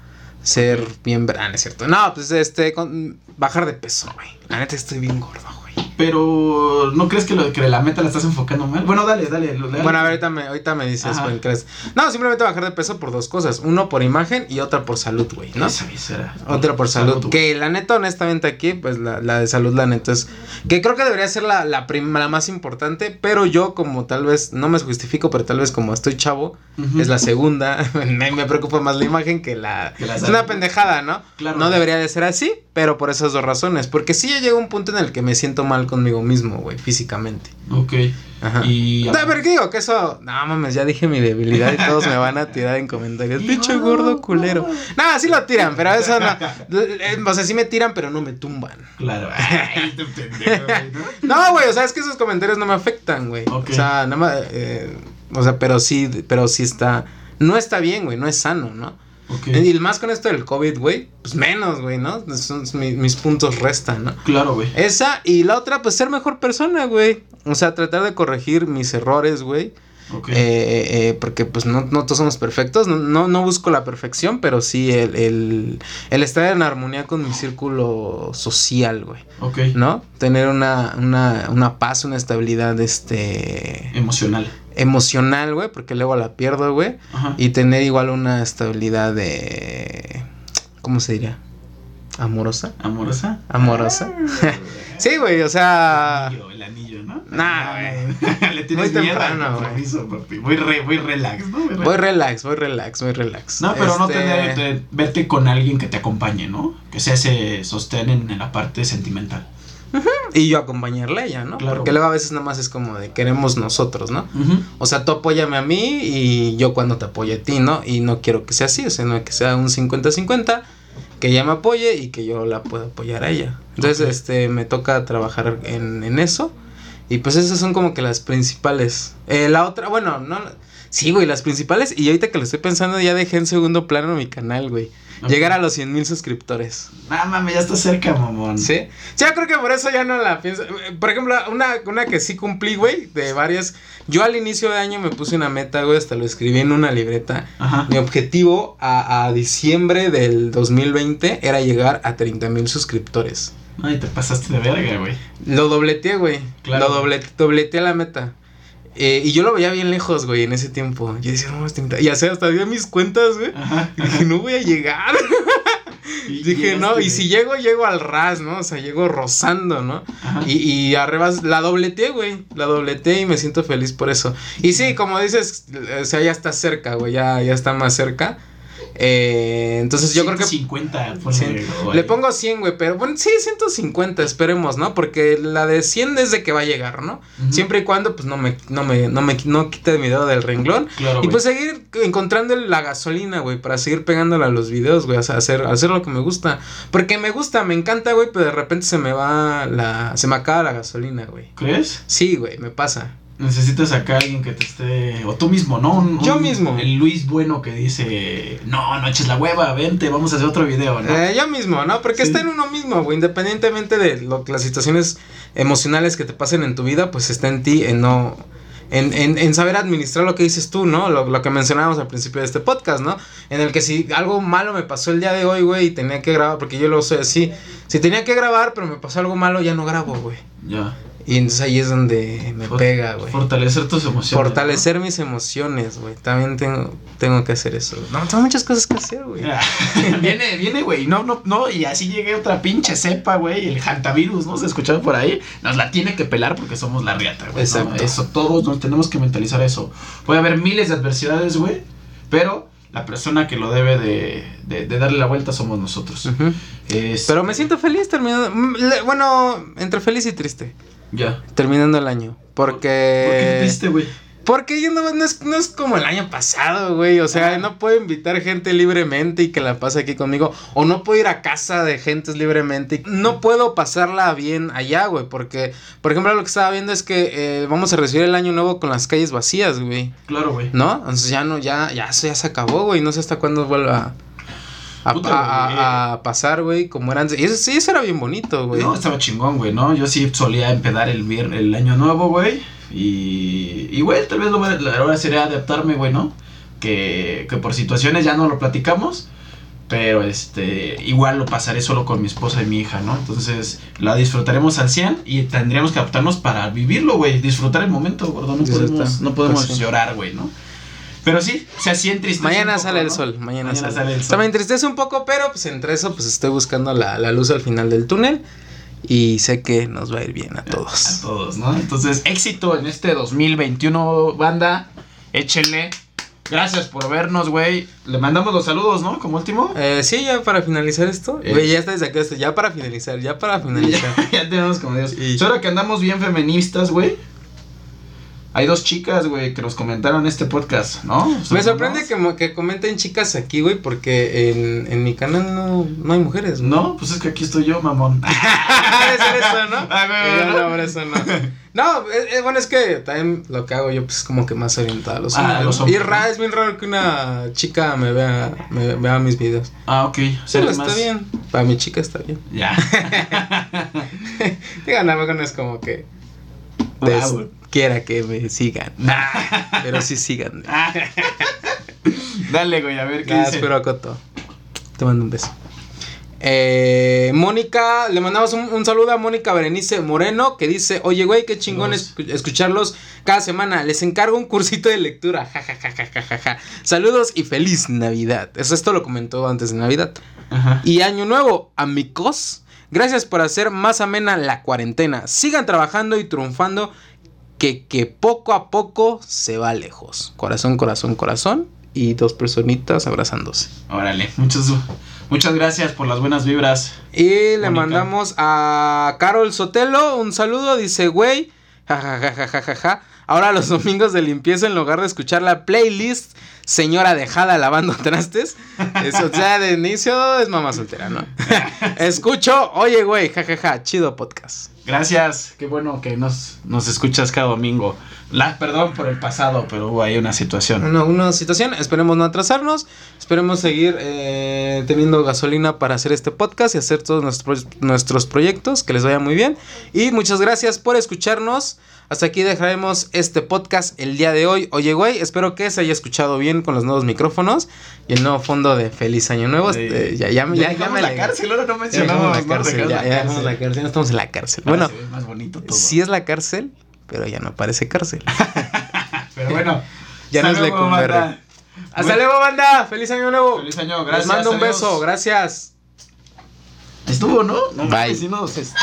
S2: ser bien... Ah, no es cierto. No, pues este, con, bajar de peso, güey. La neta estoy bien gordo, güey.
S1: Pero, ¿no crees que lo de que la meta la estás enfocando mal? Bueno, dale, dale. dale.
S2: Bueno, a ver, ahorita me, ahorita me dices, güey, ¿crees? No, simplemente bajar de peso por dos cosas. Uno por imagen y otra por salud, güey, ¿no?
S1: Esa visera.
S2: Otra por salud.
S1: güey.
S2: que la neta, honestamente, aquí, pues la, la de salud, la neta es. Que creo que debería ser la, la, la más importante. Pero yo, como tal vez, no me justifico, pero tal vez como estoy chavo, es la segunda. me, me preocupa más la imagen que la.
S1: Que la
S2: es
S1: salud.
S2: una pendejada, ¿no?
S1: Claro.
S2: No debería de ser así, pero por esas dos razones. Porque sí ya llega un punto en el que me siento mal conmigo mismo, güey, físicamente.
S1: Ok.
S2: Ajá.
S1: Y.
S2: No, pero ¿qué digo? Que eso. No mames, ya dije mi debilidad y todos me van a tirar en comentarios. Pinche gordo culero. No, sí lo tiran, pero eso no. O sea, sí me tiran, pero no me tumban.
S1: Claro. ¿no?
S2: Güey, o sea, es que esos comentarios no me afectan, güey.
S1: Ok.
S2: O sea, nada más. eh, o sea, pero sí, pero sí está. No está bien, güey, no es sano, ¿no?
S1: Ok.
S2: Y más con esto del COVID, güey, pues menos, güey, ¿no? Son, mi- mis puntos restan, ¿no?
S1: Claro, güey.
S2: Esa y la otra, pues ser mejor persona, güey. O sea, tratar de corregir mis errores, güey. Eh, eh, eh, porque pues no, no todos somos perfectos, no, no, no busco la perfección, pero sí el, el, el estar en armonía con mi círculo social, güey,
S1: ok.
S2: ¿no? Tener una, una, una paz, una estabilidad, este,
S1: Emocional.
S2: emocional, güey, porque luego la pierdo, güey, y tener igual una estabilidad de, ¿cómo se diría? ¿Amorosa?
S1: ¿Amorosa?
S2: ¿Amorosa?
S1: Ah,
S2: Sí, güey, o sea...
S1: El anillo, el anillo, ¿no?
S2: Nah,
S1: güey. Le tienes
S2: Muy
S1: miedo
S2: temprano,
S1: papi. Re, muy relax, ¿no?
S2: Voy relax, voy relax, voy relax.
S1: No, pero no
S2: Este,
S1: tener, verte con alguien que te acompañe, ¿no? Que sea ese sostén en, en la parte sentimental.
S2: Y yo acompañarle a ella, ¿no?
S1: Claro.
S2: Porque luego a veces nada más es como de queremos nosotros, ¿no? O sea, tú apóyame a mí y yo cuando te apoye a ti, ¿no? Y no quiero que sea así, o sea, no que sea un 50-50, que ella me apoye y que yo la pueda apoyar a ella. Entonces, este, me toca trabajar en, en eso. Y pues esas son como que las principales. Eh, la otra, bueno, no. Sí, güey, las principales. Y ahorita que lo estoy pensando, ya dejé en segundo plano mi canal, güey. Llegar a los 100 mil suscriptores.
S1: Ah, mami, ya está cerca, mamón.
S2: ¿Sí? Yo creo que por eso ya no la pienso. Por ejemplo, una, una que sí cumplí, güey, de varias. Yo al inicio de año me puse una meta, güey, hasta lo escribí en una libreta.
S1: Ajá.
S2: Mi objetivo a, a diciembre del 2020 era llegar a 30 mil suscriptores.
S1: Ay, te pasaste de verga, güey.
S2: Lo dobleteé, güey.
S1: Claro.
S2: Lo doble, dobleteé la meta. Eh, y yo lo veía bien lejos, güey, en ese tiempo. Yo decía, no, 30. Y así hasta vi mis cuentas, güey.
S1: Ajá.
S2: Y dije, no voy a llegar.
S1: Y
S2: Dije, no, y si llego, llego al ras, ¿no? O sea, llego rozando, ¿no? Y, y arriba la dobleteé, güey. La dobleteé y me siento feliz por eso. Y sí, como dices, o sea, ya está cerca, güey. Ya, ya está más cerca. Eh, entonces yo creo que
S1: 50,
S2: Cien- le pongo 100, güey, pero bueno, sí, 150, esperemos, ¿no? Porque la de 100 es de que va a llegar, ¿no? Siempre y cuando, pues, no me, no me, no me, no quite mi dedo del renglón.
S1: Claro,
S2: Y pues seguir encontrando la gasolina, güey, para seguir pegándola a los videos, güey, o sea, hacer, hacer lo que me gusta. Porque me gusta, me encanta, güey, pero de repente se me va la, se me acaba la gasolina, güey.
S1: ¿Crees?
S2: Sí, güey, me pasa.
S1: Necesitas acá alguien que te esté. O tú mismo, ¿no? Un-
S2: Yo
S1: un-
S2: mismo.
S1: El Luis Bueno que dice: No, no eches la hueva, vente, vamos a hacer otro video, ¿no?
S2: Eh, yo mismo, ¿no? Porque
S1: Sí.
S2: está en uno mismo, güey. Independientemente de lo, las situaciones emocionales que te pasen en tu vida, pues está en ti, en no. En, en, en saber administrar lo que dices tú, ¿no? Lo, lo que mencionábamos al principio de este podcast, ¿no? En el que si algo malo me pasó el día de hoy, güey, y tenía que grabar, porque yo lo soy así. Si tenía que grabar, pero me pasó algo malo, ya no grabo, güey.
S1: Ya.
S2: Y entonces ahí es donde me
S1: For-
S2: pega, güey.
S1: Fortalecer tus emociones.
S2: Fortalecer mis emociones, güey. También tengo, tengo que hacer eso. No, tengo muchas cosas que hacer, güey.
S1: ¿no? viene, viene, güey. No, no, no. Y así llegue otra pinche cepa, güey. El hantavirus, ¿no? Se escuchaba por ahí. Nos la tiene que pelar porque somos la riata, güey. ¿no?
S2: Exacto.
S1: Eso, todos nos tenemos que mentalizar eso. Puede haber miles de adversidades, güey. Pero la persona que lo debe de, de, de darle la vuelta somos nosotros.
S2: Ujú.
S1: Es-
S2: Pero me siento feliz terminando. mm, Bueno, entre feliz y triste.
S1: Ya.
S2: Terminando el año. Porque.
S1: ¿Por qué triste, güey?
S2: Porque yo no, no, es, no es como el año pasado, güey. O sea,
S1: Ah.
S2: no puedo invitar gente libremente y que la pase aquí conmigo. O no puedo ir a casa de gentes libremente. No puedo pasarla bien allá, güey. Porque, por ejemplo, lo que estaba viendo es que eh, vamos a recibir el año nuevo con las calles vacías, güey.
S1: Claro, güey.
S2: ¿No? Entonces ya no, ya, ya eso ya se acabó, güey. No sé hasta cuándo vuelva a,
S1: Puta,
S2: a-
S1: güey.
S2: a- a pasar, güey, como eran. Y eso, sí, eso era bien bonito, güey.
S1: No, estaba chingón, güey, ¿no? Yo sí solía empedar el, el año nuevo, güey. Y, y, güey, tal vez lo, la hora sería adaptarme, güey, ¿no? Que, que por situaciones ya no lo platicamos. Pero este, igual lo pasaré solo con mi esposa y mi hija, ¿no? Entonces la disfrutaremos al 100 y tendríamos que adaptarnos para vivirlo, güey. Disfrutar el momento, gordo. No podemos, no podemos
S2: Pues
S1: llorar, güey, ¿no? Pero sí, o sea, sí entristece
S2: Mañana
S1: un poco,
S2: sale el
S1: ¿no?
S2: sol, mañana,
S1: Mañana
S2: sale.
S1: sale el
S2: O sea,
S1: sol.
S2: me entristece un poco, pero pues entre eso pues estoy buscando la, la luz al final del túnel y sé que nos va a ir bien a
S1: A
S2: todos.
S1: todos, ¿no? Entonces, éxito en este 2021, banda. Échenle. Gracias por vernos, güey. Le mandamos los saludos, ¿no? Como último.
S2: Eh, sí, ya para finalizar esto.
S1: Eh.
S2: Güey, ya está esto, ya para finalizar, ya para finalizar.
S1: Ya, ya tenemos como Dios.
S2: Y-
S1: Ahora que andamos bien feministas, güey. Hay dos chicas, güey, que nos comentaron este podcast, ¿no?
S2: Me sorprende que, que comenten chicas aquí, güey, porque en, en mi canal no, no hay mujeres. güey.
S1: No, pues es que aquí estoy yo, mamón.
S2: Debe ser eso, ¿no?
S1: Ah, ¿no?
S2: no, eso no. No, es, es- bueno, es que también lo que hago yo, pues, es como que más orientado a los
S1: Ah,
S2: hombres.
S1: a los
S2: ¿no?
S1: hombres,
S2: Y es raro, es bien raro que una chica me vea, me vea mis videos.
S1: Ah, ok.
S2: Pero
S1: Seres
S2: está
S1: más-
S2: bien. Para mi chica está bien.
S1: Ya.
S2: Digo, no, no es como que
S1: Wow.
S2: des- quiera que me sigan. Pero sí síganme.
S1: Dale, güey, a ver qué
S2: Nada,
S1: dice.
S2: espero Coto. Te mando un beso. Eh, Mónica, le mandamos un, un saludo a Mónica Berenice Moreno que dice, oye güey, qué chingón escu- escucharlos cada semana. Les encargo un cursito de lectura. Ja, ja, ja, ja, ja, ja, ja. Saludos y feliz Navidad. Eso esto lo comentó antes de Navidad.
S1: Ajá.
S2: Y año nuevo, amigos. Gracias por hacer más amena la cuarentena. Sigan trabajando y triunfando. Que, que poco a poco se va lejos. Corazón, corazón, corazón. Y dos personitas abrazándose.
S1: Órale, muchas, muchas gracias por las buenas vibras.
S2: Y le mandamos a Carol Sotelo un saludo. Dice, güey, jajajajajaja. Ahora los domingos de limpieza en lugar de escuchar la playlist, señora dejada lavando trastes. Eso, o sea, de inicio es mamá soltera, ¿no? Escucho, oye, güey, jajaja, chido podcast.
S1: Gracias, qué bueno que nos, nos escuchas cada domingo. La, perdón por el pasado, pero hubo ahí una situación.
S2: Una, una situación, esperemos no atrasarnos, esperemos seguir eh, teniendo gasolina para hacer este podcast y hacer todos nuestros, nuestros proyectos, que les vaya muy bien. Y muchas gracias por escucharnos. Hasta aquí dejaremos este podcast el día de hoy. Oye, güey, espero que se haya escuchado bien con los nuevos micrófonos y el nuevo fondo de Feliz Año Nuevo.
S1: Sí.
S2: Este, ya, ya, ya, ya, me
S1: la
S2: le-
S1: cárcel, ahora no
S2: ya
S1: mencionamos
S2: la cárcel, ya, ya dejamos la
S1: cárcel.
S2: no estamos en la cárcel.
S1: Ahora
S2: Bueno,
S1: más bonito todo.
S2: sí es la cárcel, pero ya no parece cárcel.
S1: Pero bueno,
S2: Ya no es Lecumberri.
S1: banda.
S2: Hasta luego, banda. Feliz año nuevo.
S1: Feliz año,
S2: Les
S1: gracias.
S2: mando un beso, gracias.
S1: Estuvo, ¿no? No
S2: Bye.
S1: mames, sí nos, este,